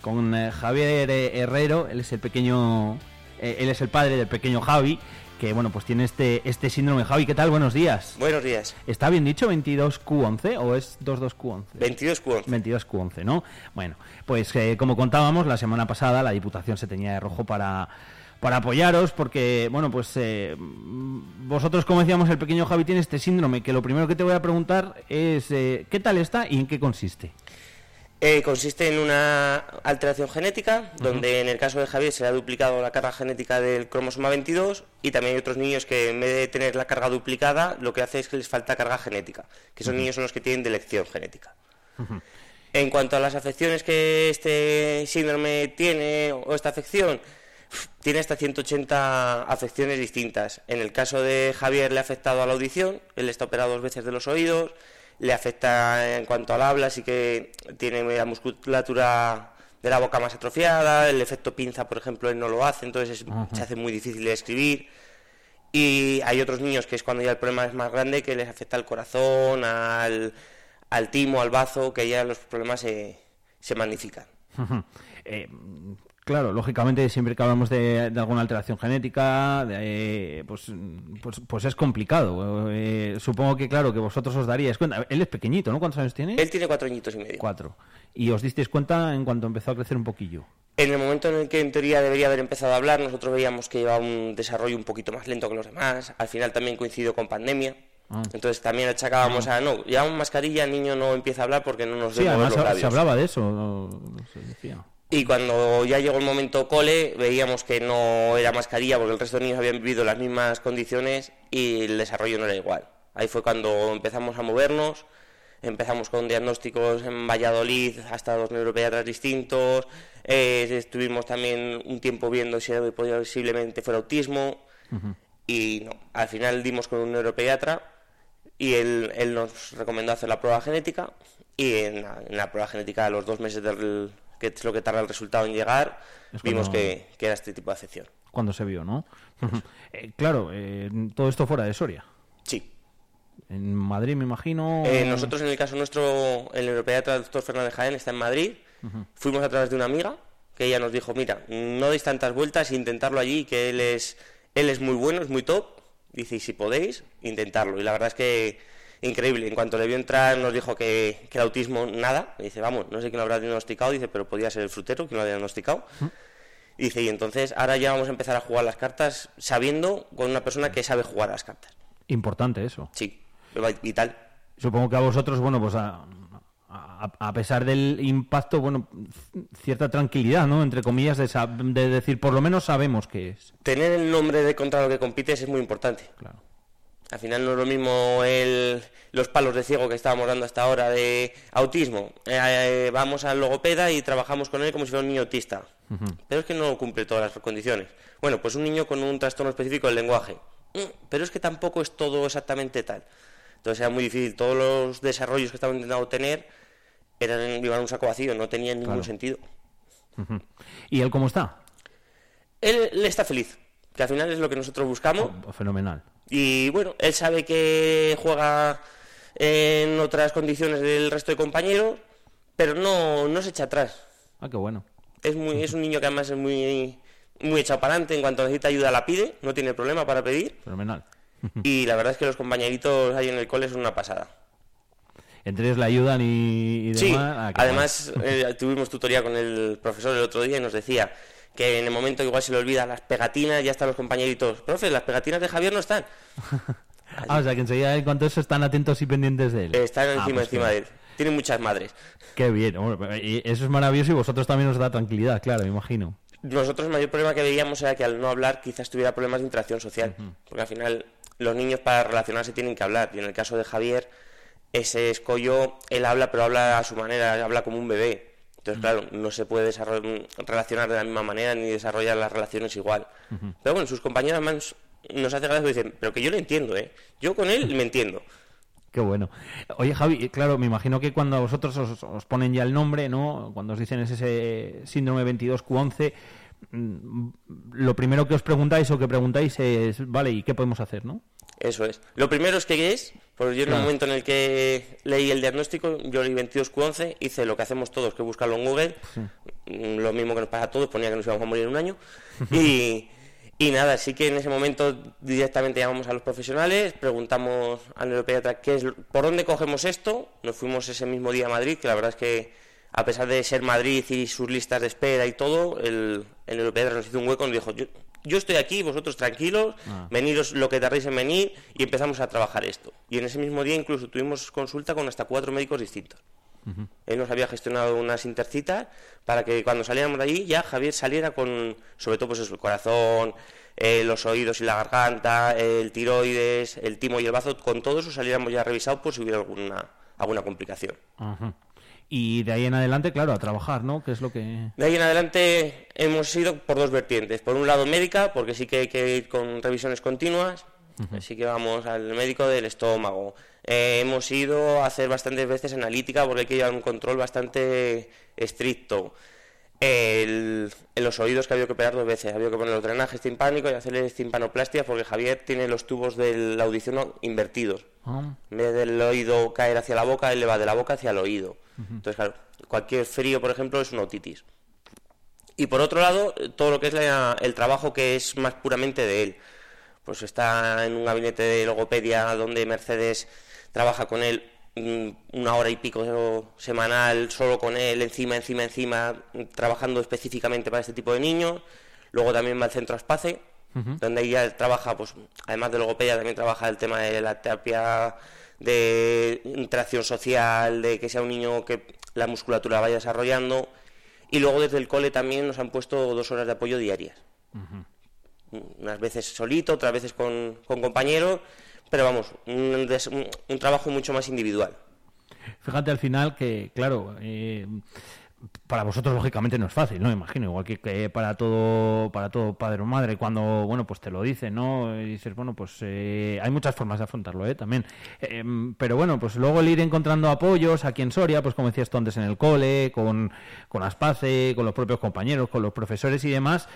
con eh, Javier eh, Herrero, él es el pequeño, eh, él es el padre del pequeño Javi, que bueno, pues tiene este, este síndrome. Javi, ¿qué tal? Buenos días.
Buenos días.
¿Está bien dicho 22Q11 o es 22Q11?
22Q11.
22Q11, ¿no? Bueno, pues eh, como contábamos, la semana pasada la Diputación se tenía de rojo para, para apoyaros, porque, bueno, pues eh, vosotros, como decíamos, el pequeño Javi tiene este síndrome, que lo primero que te voy a preguntar es eh, ¿qué tal está y en qué consiste?
Eh, consiste en una alteración genética, donde en el caso de Javier se le ha duplicado la carga genética del cromosoma 22 y también hay otros niños que en vez de tener la carga duplicada, lo que hace es que les falta carga genética, que esos
Ujú.
niños son los que tienen delección genética. En cuanto a las afecciones que este síndrome tiene o esta afección, tiene hasta 180 afecciones distintas. En el caso de Javier le ha afectado a la audición, él está operado dos veces de los oídos, le afecta en cuanto al habla, así que tiene la musculatura de la boca más atrofiada, el efecto pinza, por ejemplo, él no lo hace, entonces es- se hace muy difícil de escribir. Y hay otros niños que es cuando ya el problema es más grande, que les afecta al corazón, al, al timo, al bazo, que ya los problemas se, se magnifican.
Eh, claro, lógicamente siempre que hablamos de, de alguna alteración genética, de, eh, pues, pues, pues es complicado. Eh, supongo que claro que vosotros os daríais cuenta. Él es pequeñito, ¿no? ¿Cuántos años tiene?
Él tiene cuatro añitos y medio.
Cuatro. Y os disteis cuenta en cuanto empezó a crecer un poquillo.
En el momento en el que en teoría debería haber empezado a hablar, nosotros veíamos que llevaba un desarrollo un poquito más lento que los demás. Al final también coincidió con pandemia.
Ah.
Entonces también achacábamos a, no, llevamos mascarilla, el niño no empieza a hablar porque no nos
Sí, además
los labios.
se hablaba de eso. no- no se decía.
Y cuando ya llegó el momento cole, veíamos que no era mascarilla porque el resto de niños habían vivido las mismas condiciones y el desarrollo no era igual. Ahí fue cuando empezamos a movernos, empezamos con diagnósticos en Valladolid hasta dos neuropediatras distintos, eh, estuvimos también un tiempo viendo si posiblemente fuera autismo y no, al final dimos con un neuropediatra y él, él nos recomendó hacer la prueba genética y en la, en la prueba genética a los dos meses del que es lo que tarda el resultado en llegar
Es
vimos
cuando-
que, que era este tipo de afección
Cuando se vio, ¿no? Eh, claro, eh, todo esto fuera de Soria.
Sí.
En Madrid, me imagino.
Eh, nosotros en el caso nuestro el neuropediatra el doctor Fernández Jaén está en Madrid fuimos a través de una amiga que ella nos dijo mira no deis tantas vueltas intentarlo allí que él es él es muy bueno es muy top dice y si podéis intentarlo y la verdad es que increíble en cuanto le vio entrar nos dijo que, que el autismo nada y dice vamos no sé quién lo habrá diagnosticado dice pero podía ser el frutero quien lo ha diagnosticado y dice y entonces ahora ya vamos a empezar a jugar las cartas sabiendo con una persona que sabe jugar las cartas
Importante eso.
sí vital
Supongo que a vosotros, bueno, pues a, a- a pesar del impacto, bueno, cierta tranquilidad, ¿no? Entre comillas, de, de decir, por lo menos sabemos qué es.
tener el nombre de contra lo que compites es muy importante.
Claro.
Al final no es lo mismo el, los palos de ciego que estábamos dando hasta ahora de autismo. Eh, eh, vamos al logopeda y trabajamos con él como si fuera un niño autista. Pero es que no cumple todas las condiciones. Bueno, pues un niño con un trastorno específico del lenguaje. Mm, Pero es que tampoco es todo exactamente tal. Entonces era muy difícil. Todos los desarrollos que estaban intentando tener eran iban a un saco vacío, no tenían ningún
Claro.
sentido.
¿Y él cómo está?
Él, él está feliz, que al final es lo que nosotros buscamos.
Fenomenal.
Y bueno, él sabe que juega en otras condiciones del resto de compañeros, pero no, no se echa atrás.
Ah, qué bueno.
Es, muy, es un niño que además es muy, muy echado para adelante. En cuanto necesita ayuda la pide, no tiene problema para pedir.
Fenomenal.
Y la verdad es que los compañeritos ahí en el cole son una pasada.
Entre ellos le ayudan y, y
Sí,
demás. Ah,
además eh, tuvimos tutoría con el profesor el otro día y nos decía que en el momento que igual se le olvida las pegatinas, ya están los compañeritos. Profe, las pegatinas de Javier no están.
Ah, o sea, que enseguida en cuanto eso están atentos y pendientes de él.
Están
Ah,
encima,
pues
encima de él. Tiene muchas madres.
Qué bien. hombre, y eso es maravilloso y vosotros también os da tranquilidad, claro, me imagino.
Nosotros el mayor problema que veíamos era que al no hablar quizás tuviera problemas de interacción social, porque al final los niños para relacionarse tienen que hablar, y en el caso de Javier, ese escollo, él habla, pero habla a su manera, habla como un bebé. Entonces, claro, no se puede desarroll- relacionar de la misma manera ni desarrollar las relaciones igual. Pero bueno, sus compañeros más nos hace gracia porque dicen, pero que yo lo entiendo, ¿eh? Yo con él me entiendo.
Qué bueno. Oye, Javi, claro, me imagino que cuando a vosotros os, os ponen ya el nombre, ¿no? Cuando os dicen es ese síndrome 22Q11, mm, lo primero que os preguntáis o que preguntáis es, vale, ¿y qué podemos hacer, no?
Eso es. Lo primero es que es, porque yo en el
Claro.
momento en el que leí el diagnóstico, yo leí 22Q11, hice lo que hacemos todos, que buscarlo en Google, mm, lo mismo que nos pasa a todos, ponía que nos íbamos a morir en un año, y, y nada, sí que en ese momento directamente llamamos a los profesionales, preguntamos al neuropediatra qué es, por dónde cogemos esto, nos fuimos ese mismo día a Madrid, que la verdad es que a pesar de ser Madrid y sus listas de espera y todo, el, el neuropediatra nos hizo un hueco y nos dijo, yo, yo estoy aquí, vosotros tranquilos,
Ah.
veniros lo que tardéis en venir y empezamos a trabajar esto. Y en ese mismo día incluso tuvimos consulta con hasta cuatro médicos distintos. Él nos había gestionado unas intercitas para que cuando saliéramos de allí ya Javier saliera con, sobre todo pues eso, el corazón, eh, los oídos y la garganta, el tiroides, el timo y el bazo, con todo eso saliéramos ya revisados por si hubiera alguna, alguna complicación.
Y de ahí en adelante, claro, a trabajar, ¿no? Que es lo que...
De ahí en adelante hemos ido por dos vertientes. Por un lado médica, porque sí que hay que ir con revisiones continuas. Así que vamos al médico del estómago. Eh, hemos ido a hacer bastantes veces analítica porque hay que llevar un control bastante estricto. El- en los oídos que ha habido que operar dos veces. Ha habido que poner los drenajes timpánicos y hacerle timpanoplastia porque Javier tiene los tubos de la audición invertidos.
Ah,
En vez del oído caer hacia la boca, él le va de la boca hacia el oído. Entonces, claro, cualquier frío, por ejemplo, es una otitis. Y por otro lado, todo lo que es la- el trabajo que es más puramente de él. Pues está en un gabinete de logopedia donde Mercedes trabaja con él mm, una hora y pico semanal, solo con él, encima, encima, encima, trabajando específicamente para este tipo de niños. Luego también va al centro Aspace, donde ella trabaja, pues, además de logopedia, también trabaja el tema de la terapia de interacción social, de que sea un niño que la musculatura vaya desarrollando. Y luego desde el cole también nos han puesto dos horas de apoyo diarias. Unas veces solito, otras veces con, con compañeros, pero vamos, un, un trabajo mucho más individual.
Fíjate al final que, claro, eh, para vosotros lógicamente no es fácil, ¿no? Imagino, igual que, que para todo para todo padre o madre, cuando, bueno, pues te lo dicen, ¿no? Y dices, bueno, pues eh, hay muchas formas de afrontarlo, ¿eh? También. Eh, pero bueno, pues luego el ir encontrando apoyos aquí en Soria, pues como decías tú antes en el cole, con, con Aspace, con los propios compañeros, con los profesores y demás,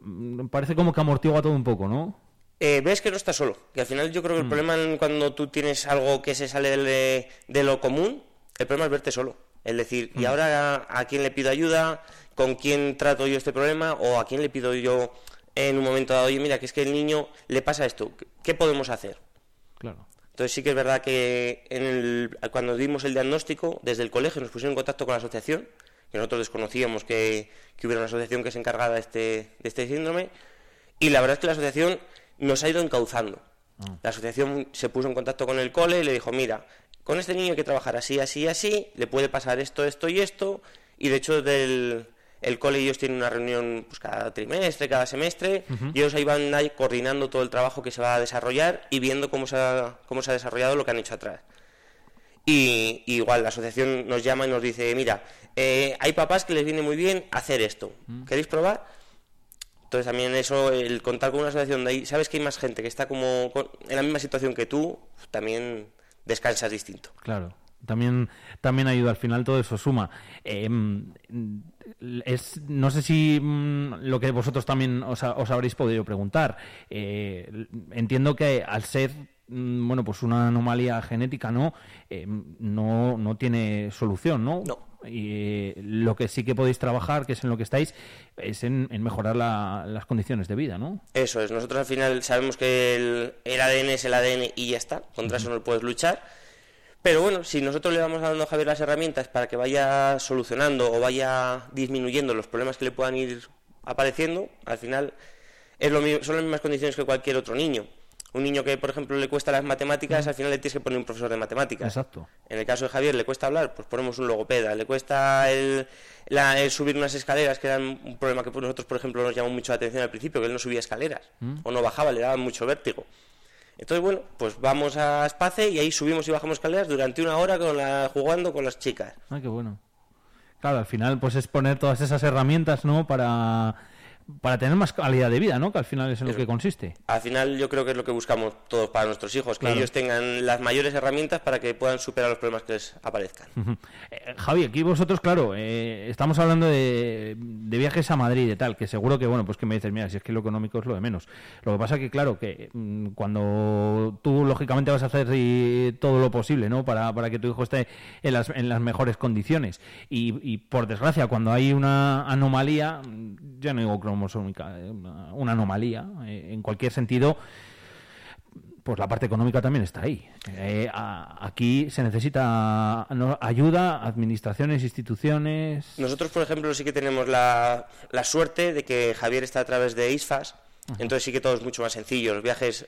mm, parece como que amortigua todo un poco, ¿no?
Eh, ves que no estás solo, que al final yo creo que el
Mm.
problema cuando tú tienes algo que se sale de, de lo común, el problema es verte solo. Es decir, ¿y ahora a, a quién le pido ayuda? ¿Con quién trato yo este problema? ¿O a quién le pido yo en un momento dado, oye, mira, que es que el niño le pasa esto, ¿qué- ¿qué podemos hacer?
Claro.
Entonces sí que es verdad que en el- cuando dimos el diagnóstico, desde el colegio nos pusieron en contacto con la asociación, que nosotros desconocíamos que, que hubiera una asociación que se encargara de este, de este síndrome, y la verdad es que la asociación nos ha ido encauzando. La asociación se puso en contacto con el cole y le dijo, mira, con este niño hay que trabajar así, así, así, le puede pasar esto, esto y esto, y de hecho del el cole ellos tienen una reunión pues, cada trimestre, cada semestre, y ellos ahí van ahí coordinando todo el trabajo que se va a desarrollar y viendo cómo se ha, cómo se ha desarrollado lo que han hecho atrás. Y, y igual la asociación nos llama y nos dice, mira, eh, hay papás que les viene muy bien hacer esto, ¿queréis probar? Entonces también eso, el contar con una asociación de ahí, sabes que hay más gente que está como con- en la misma situación que tú, también descansas distinto.
Claro. También, también ayuda al final, todo eso suma. Eh, es, no sé si mm, lo que vosotros también os, ha- os habréis podido preguntar. Eh, entiendo que al ser mm, bueno, pues una anomalía genética, ¿no? Eh, no, no tiene solución, ¿no? Y eh, lo que sí que podéis trabajar, que es en lo que estáis, es en, en mejorar la- las condiciones de vida, ¿no?
Eso es, nosotros al final sabemos que el, el ADN es el ADN y ya está, contra eso no puedes luchar. Pero bueno, si nosotros le vamos dando a Javier las herramientas para que vaya solucionando o vaya disminuyendo los problemas que le puedan ir apareciendo, al final es lo mi- son las mismas condiciones que cualquier otro niño. Un niño que, por ejemplo, le cuesta las matemáticas, al final le tienes que poner un profesor de matemáticas.
Exacto.
En el caso de Javier, le cuesta hablar, pues ponemos un logopeda. Le cuesta el, la- el subir unas escaleras, que era un problema que nosotros, por ejemplo, nos llamó mucho la atención al principio, que él no subía escaleras
Mm.
o no bajaba, le daba mucho vértigo. Entonces, bueno, pues vamos a Space y ahí subimos y bajamos escaleras durante una hora con la, jugando con las chicas.
Ah, qué bueno. Claro, al final pues es poner todas esas herramientas, ¿no? Para, para tener más calidad de vida, ¿no? Que al final es en lo que consiste.
Al final yo creo que es lo que buscamos todos para nuestros hijos, que
Claro.
ellos tengan las mayores herramientas para que puedan superar los problemas que les aparezcan.
Eh, Javi, aquí vosotros, claro, eh, estamos hablando de, de viajes a Madrid y tal, que seguro que, bueno, pues que me dices, mira, si es que lo económico es lo de menos. Lo que pasa que, claro, que mm, cuando tú, lógicamente, vas a hacer y, todo lo posible, ¿no? Para, para que tu hijo esté en las, en las mejores condiciones. Y, y, por desgracia, cuando hay una anomalía, mm, ya no digo cromosómica, eh, una, anomalía, eh, en cualquier sentido, pues la parte económica también está ahí. Eh, a- aquí se necesita ayuda, administraciones, instituciones.
Nosotros, por ejemplo, sí que tenemos la, la suerte de que Javier está a través de ISFAS, entonces sí que todo es mucho más sencillo. Los viajes,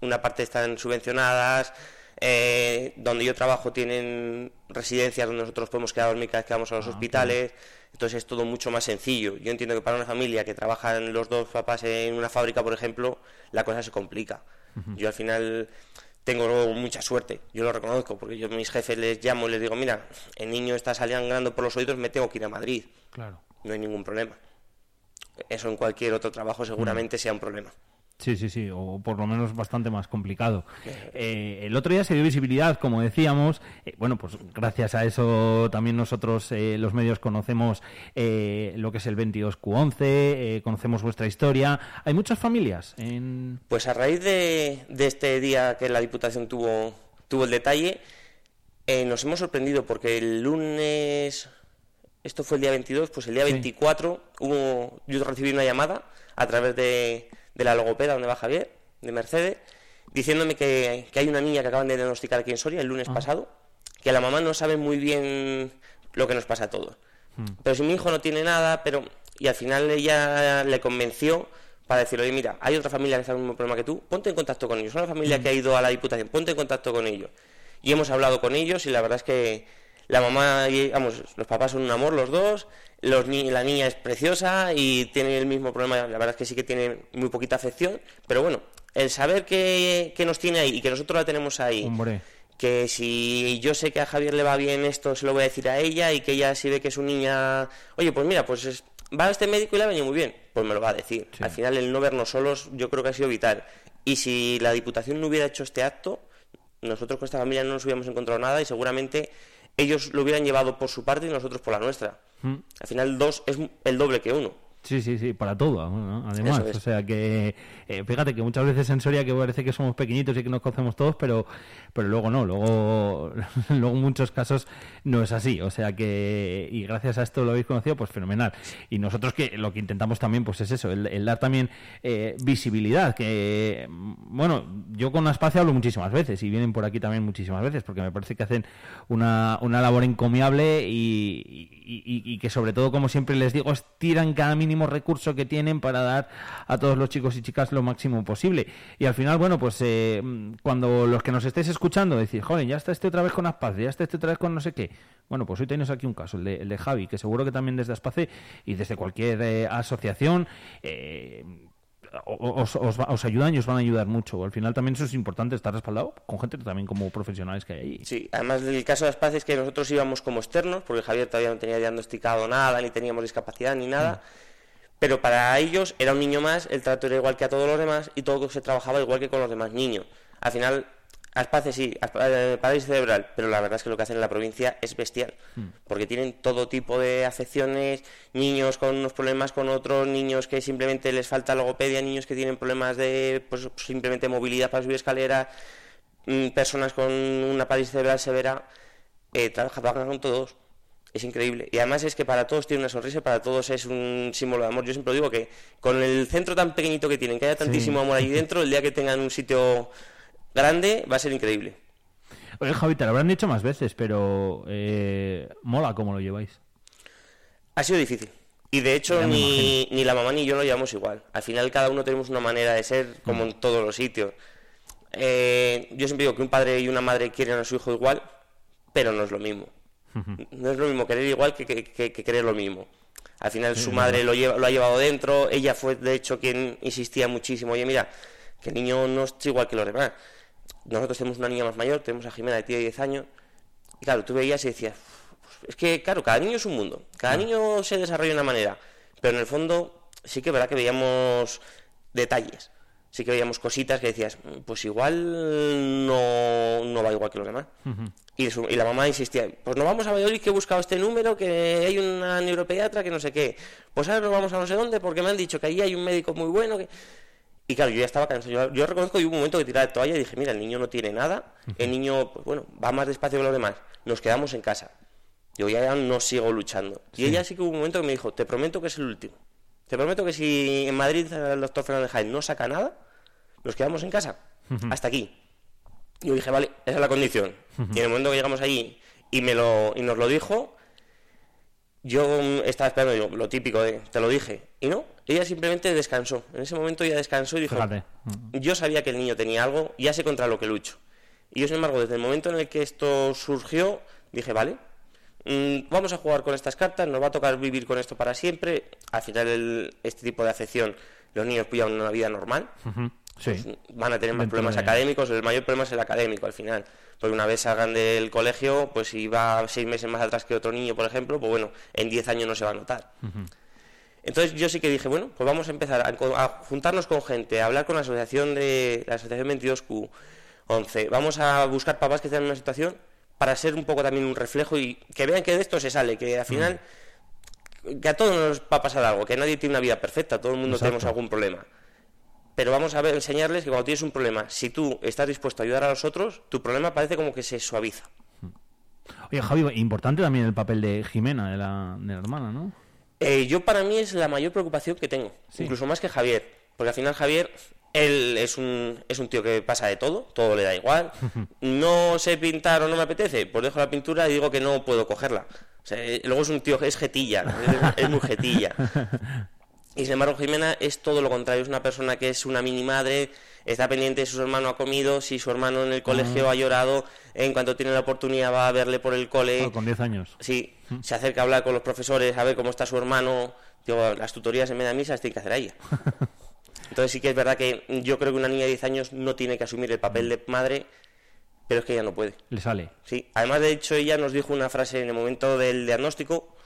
una parte están subvencionadas, eh, donde yo trabajo tienen residencias donde nosotros podemos quedar dormir cada vez que vamos a los hospitales, entonces es todo mucho más sencillo. Yo entiendo que para una familia que trabajan los dos papás en una fábrica, por ejemplo, la cosa se complica. Yo al final tengo mucha suerte, yo lo reconozco, porque yo a mis jefes les llamo y les digo, mira, el niño está sangrando por los oídos, me tengo que ir a Madrid.
Claro.
No hay ningún problema. Eso en cualquier otro trabajo seguramente sea un problema.
Sí, sí, sí, o por lo menos bastante más complicado. Eh, el otro día se dio visibilidad, como decíamos. eh, bueno, pues gracias a eso también nosotros, eh, los medios, conocemos eh, lo que es el 22Q11, eh, conocemos vuestra historia. Hay muchas familias en...
Pues a raíz de, de este día que la Diputación tuvo, tuvo el detalle, eh, nos hemos sorprendido porque el lunes, esto fue el día 22, pues el día
Sí.
24 hubo, yo recibí una llamada a través de, de la logopeda donde va Javier, de Mercedes, diciéndome que, que hay una niña que acaban de diagnosticar aquí en Soria el lunes
Ah.
pasado, que la mamá no sabe muy bien lo que nos pasa a todos. Pero si mi hijo no tiene nada, pero... Y al final ella le convenció para decirle, oye, mira, hay otra familia que está en el mismo problema que tú, ponte en contacto con ellos. Una familia que ha ido a la Diputación, ponte en contacto con ellos. Y hemos hablado con ellos y la verdad es que La mamá y, vamos, los papás son un amor los dos, los ni- la niña es preciosa y tiene el mismo problema, la verdad es que sí que tiene muy poquita afección, pero bueno, el saber que, que nos tiene ahí y que nosotros la tenemos ahí,
Hombre.
que si yo sé que a Javier le va bien esto, se lo voy a decir a ella y que ella si ve que su niña, oye, pues mira, pues es- va a este médico y le ha venido muy bien, pues me lo va a decir. Al final el no vernos solos yo creo que ha sido vital. Y si la Diputación no hubiera hecho este acto, nosotros con esta familia no nos hubiéramos encontrado nada y seguramente ellos lo hubieran llevado por su parte y nosotros por la nuestra.
Mm.
Al final dos es el doble que uno.
Sí, sí, sí, para todo, ¿no? además.
Es.
O sea que, eh, fíjate que muchas veces en Soria que parece que somos pequeñitos y que nos conocemos todos, pero, pero luego no, luego, luego en muchos casos no es así. O sea que, y gracias a esto lo habéis conocido, pues fenomenal. Y nosotros que lo que intentamos también, pues es eso, el, el dar también eh, visibilidad. Que, mm, bueno, yo con Aspace hablo muchísimas veces y vienen por aquí también muchísimas veces, porque me parece que hacen una, una labor encomiable y, y- y- y que sobre todo, como siempre les digo, estiran cada mínimo recurso que tienen para dar a todos los chicos y chicas lo máximo posible. Y al final, bueno, pues eh, mm, cuando los que nos estéis escuchando decís, joder, ya está este otra vez con Aspace, ya está este otra vez con no sé qué. Bueno, pues hoy tenéis aquí un caso, el de, el de Javi, que seguro que también desde Aspace y desde cualquier eh, asociación eh, os, os os ayudan y os van a ayudar mucho. Al final también eso es importante, estar respaldado con gente también como profesionales que hay ahí.
Sí, además del caso de Aspace es que nosotros íbamos como externos, porque Javier todavía no tenía diagnosticado nada, ni teníamos discapacidad ni nada. Pero para ellos era un niño más, el trato era igual que a todos los demás y todo se trabajaba igual que con los demás niños. Al final, Aspace sí, eh, parálisis cerebral, pero la verdad es que lo que hacen en la provincia es bestial, porque tienen todo tipo de afecciones, niños con unos problemas con otros, niños que simplemente les falta logopedia, niños que tienen problemas de pues, simplemente movilidad para subir escaleras, mm, personas con una parálisis cerebral severa, eh, trabajan con todos. Es increíble. Y además es que para todos tiene una sonrisa, para todos es un símbolo de amor. Yo siempre digo que con el centro tan pequeñito que tienen, que haya tantísimo amor ahí dentro, el día que tengan un sitio grande va a ser increíble.
Oye, Javi, te lo habrán dicho más veces, pero eh, mola cómo lo lleváis.
Ha sido difícil. Y de hecho ni, ni la mamá ni yo lo llevamos igual. Al final cada uno tenemos una manera de ser, como en todos los sitios. Eh, yo siempre digo que un padre y una madre quieren a su hijo igual, pero no es lo mismo. No es lo mismo querer igual que, que, que- que querer lo mismo. Al final
Sí,
su madre lo, lleva, lo ha llevado dentro, ella fue de hecho quien insistía muchísimo, oye mira, que el niño no es igual que los demás. Nosotros tenemos una niña más mayor, tenemos a Jimena que tiene 10 años, y claro, tú veías y decías, es que claro, cada niño es un mundo, cada niño se desarrolla de una manera, pero en el fondo sí que es verdad que veíamos detalles, sí que veíamos cositas que decías, "Mm, pues igual no, no va igual que los demás. Y, su- y la mamá insistía, pues nos vamos a Valladolid que he buscado este número, que hay una neuropediatra que no sé qué. Pues ahora nos vamos a no sé dónde porque me han dicho que ahí hay un médico muy bueno. Que... Y claro, yo ya estaba cansado. Yo, yo reconozco que hubo un momento que tiré la toalla y dije, mira, el niño no tiene nada, el niño, pues bueno, va más despacio que los demás. Nos quedamos en casa. Yo ya no sigo luchando. Y ella sí que hubo un momento que me dijo, te prometo que es el último. Te prometo que si en Madrid el doctor Fernández Jaén no saca nada, nos quedamos en casa. Hasta aquí. Y yo dije, vale, esa es la condición. Y en el momento que llegamos allí y, me lo, y nos lo dijo, yo mm, estaba esperando, digo, lo típico de, te lo dije. Y no, ella simplemente descansó. En ese momento ella descansó y dijo,
Fíjate.
yo sabía que el niño tenía algo, ya sé contra lo que lucho. Y yo, sin embargo, desde el momento en el que esto surgió, dije, vale, vamos a jugar con estas cartas, nos va a tocar vivir con esto para siempre. Al final, el- este tipo de afección, los niños pillan una vida normal,
Sí.
van a tener más problemas
de-
académicos, el mayor problema es el académico al final. Porque una vez salgan del colegio, pues si va seis meses más atrás que otro niño, por ejemplo, pues bueno, en diez años no se va a notar. Entonces yo sí que dije, bueno, pues vamos a empezar a, a juntarnos con gente, a hablar con la asociación de la asociación 22Q11. Vamos a buscar papás que estén en una situación para ser un poco también un reflejo y que vean que de esto se sale, que al final que a todos nos va a pasar algo, que nadie tiene una vida perfecta, todo el mundo
Exacto.
tenemos algún problema. Pero vamos a ver, enseñarles que cuando tienes un problema, si tú estás dispuesto a ayudar a los otros, tu problema parece como que se suaviza.
Oye, Javi, importante también el papel de Jimena, de la, de la hermana, ¿no?
Eh, yo para mí es la mayor preocupación que tengo,
Sí.
incluso más que Javier, porque al final Javier, él es un, es un tío que pasa de todo, todo le da igual, no sé pintar o no me apetece, pues dejo la pintura y digo que no puedo cogerla. O sea, eh, luego es un tío que es jetilla, es, es muy jetilla. Y sin embargo, Jimena es todo lo contrario, es una persona que es una mini madre, está pendiente de si su hermano ha comido, si su hermano en el colegio
Ah.
ha llorado, en cuanto tiene la oportunidad va a verle por el cole.
Ah, con 10 años.
Sí, se acerca a hablar con los profesores, a ver cómo está su hermano. Digo, las tutorías en media misa las tiene que hacer a ella. Entonces sí que es verdad que yo creo que una niña de 10 años no tiene que asumir el papel de madre, pero es que ella no puede.
Le sale.
Sí, además de hecho ella nos dijo una frase en el momento del diagnóstico,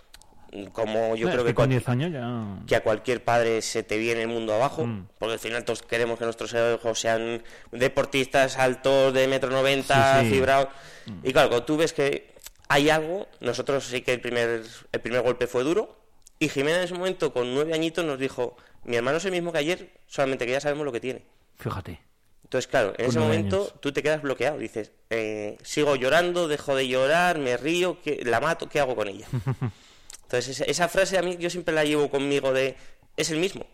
como yo creo
es
que,
con
cual-
10 años ya...
que a cualquier padre se te viene el mundo abajo,
Mm.
porque al final todos queremos que nuestros hijos sean deportistas altos de metro noventa,
Sí, sí.
fibrados. Y claro, cuando tú ves que hay algo, nosotros sí que el primer, el primer golpe fue duro, y Jimena en ese momento con nueve añitos nos dijo, mi hermano es el mismo que ayer, solamente que ya sabemos lo que tiene.
Fíjate.
Entonces, claro, en
Con
ese momento
años.
tú te quedas bloqueado. Dices, eh, sigo llorando, dejo de llorar, me río, ¿qué- la mato, ¿qué hago con ella? Entonces, esa, esa frase a mí yo siempre la llevo conmigo de, es el mismo.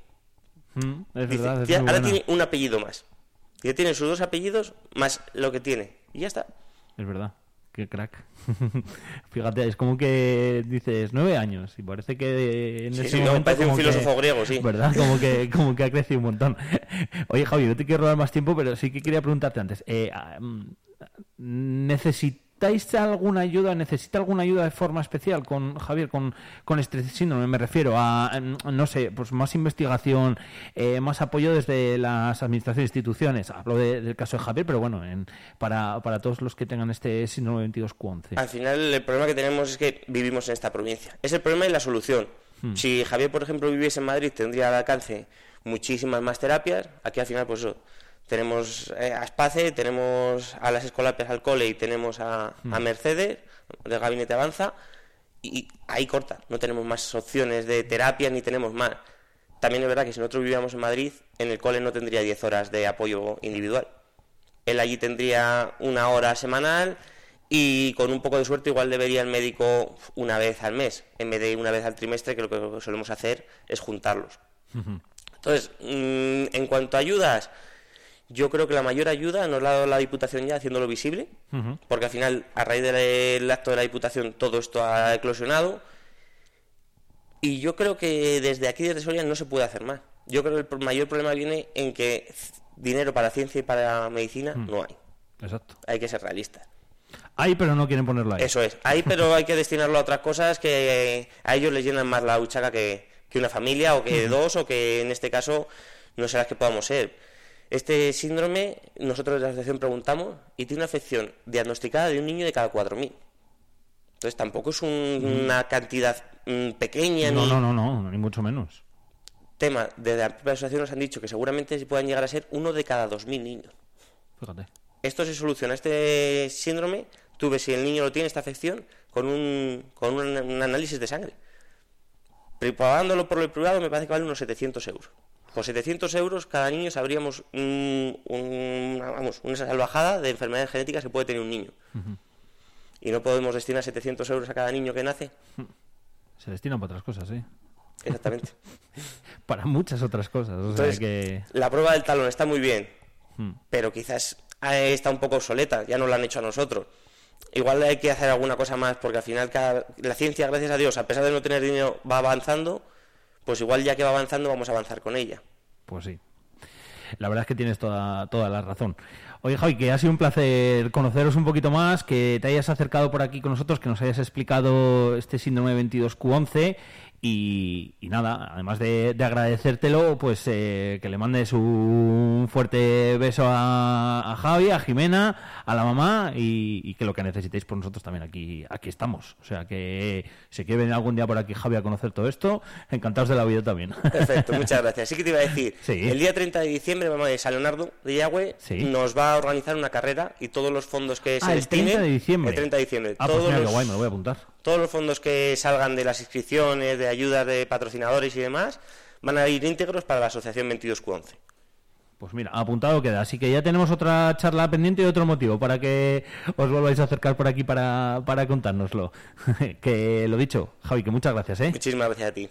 Mm, es
Dice,
verdad, es
"Ya-
muy
ahora
buena.
tiene un apellido más. Ya tiene sus dos apellidos más lo que tiene. Y ya está.
Es verdad. Qué crack. Fíjate, es como que dices nueve años y parece que en
Sí,
ese
sí, no,
momento
parece un
que-
filósofo griego, sí.
¿Verdad? Como que, como que ha crecido un montón. Oye, Javi, no te quiero robar más tiempo, pero sí que quería preguntarte antes. Eh, ah, mm, ¿Necesitáis alguna ayuda? ¿Necesita alguna ayuda de forma especial con Javier, con, con este síndrome? Me refiero a, mm, no sé, pues más investigación, eh, más apoyo desde las administraciones e instituciones. Hablo de- del caso de Javier, pero bueno, en- para, para todos los que tengan este síndrome 22Q11.
Al final el problema que tenemos es que vivimos en esta provincia. Es el problema y la solución.
Hmm.
Si Javier, por ejemplo, viviese en Madrid, tendría al alcance muchísimas más terapias. Aquí al final, pues eso, tenemos eh, a Espace, tenemos a las escolapias al cole y tenemos a, a
Hmm.
Mercedes, del Gabinete Avanza, y ahí corta. No tenemos más opciones de terapia ni tenemos más. También es verdad que si nosotros vivíamos en Madrid, en el cole no tendría 10 horas de apoyo individual. Él allí tendría una hora semanal y con un poco de suerte igual debería el médico una vez al mes, en vez de una vez al trimestre, que lo que solemos hacer es juntarlos. Entonces, mm, en cuanto a ayudas, yo creo que la mayor ayuda nos la ha dado la Diputación ya haciéndolo visible, porque al final, a raíz del acto de la Diputación, todo esto ha eclosionado. Y yo creo que desde aquí, desde Soria, no se puede hacer más. Yo creo que el mayor problema viene en que dinero para ciencia y para medicina no hay.
Exacto.
Hay que ser realistas.
Hay, pero no quieren ponerlo ahí.
Eso es. Hay, pero hay que destinarlo a otras cosas que a ellos les llenan más la huchaca que, que una familia o que dos o que en este caso no sé las que podamos ser. Este síndrome, nosotros desde la asociación preguntamos y tiene una afección diagnosticada de un niño de cada 4.000. Entonces tampoco es un- una cantidad mm, pequeña
No,
ni
no, no, no, ni mucho menos.
tema. Desde la propia asociación nos han dicho que seguramente se puedan llegar a ser uno de cada 2.000 niños.
Fíjate.
Esto se soluciona, este síndrome, tú ves si el niño lo tiene, esta afección, con un, con un, un análisis de sangre. Pagándolo por el privado me parece que vale unos 700 euros. Por 700 euros cada niño sabríamos un- un- una, vamos, una salvajada de enfermedades genéticas que puede tener un niño. Y no podemos destinar 700 euros a cada niño que nace.
Se destina para otras cosas, ¿eh?
Exactamente.
Para muchas otras cosas. O sea
Entonces,
que...
la prueba del talón está muy bien,
Hmm.
pero quizás está un poco obsoleta, ya no la han hecho a nosotros. Igual hay que hacer alguna cosa más, porque al final cada- la ciencia, gracias a Dios, a pesar de no tener dinero, va avanzando, pues igual ya que va avanzando vamos a avanzar con ella.
Pues sí. La verdad es que tienes toda, toda la razón. Oye, Javi, que ha sido un placer conoceros un poquito más, que te hayas acercado por aquí con nosotros, que nos hayas explicado este síndrome 22Q11 y, y nada, además de, de agradecértelo, pues eh, que le mandes un fuerte beso a, a Javi, a Jimena, a la mamá y, y que lo que necesitéis por nosotros también aquí, aquí estamos. O sea que si quiere venir algún día por aquí Javi a conocer todo esto, encantados de la vida también.
Perfecto, muchas gracias. Sí que te iba a decir,
Sí.
el día 30 de diciembre, mamá de San Leonardo de Yagüe
Sí.
nos va a organizar una carrera y todos los fondos que
Ah,
se
el
destinen...
30 de diciembre.
El 30 de diciembre.
Ah, pues mira,
los-
guay, me lo voy a apuntar.
Todos los fondos que salgan de las inscripciones, de ayudas de patrocinadores y demás, van a ir íntegros para la Asociación 22Q11.
Pues mira, apuntado queda. Así que ya tenemos otra charla pendiente y otro motivo para que os volváis a acercar por aquí para, para contárnoslo. que lo dicho, Javi, que muchas gracias, ¿eh?
Muchísimas gracias a ti.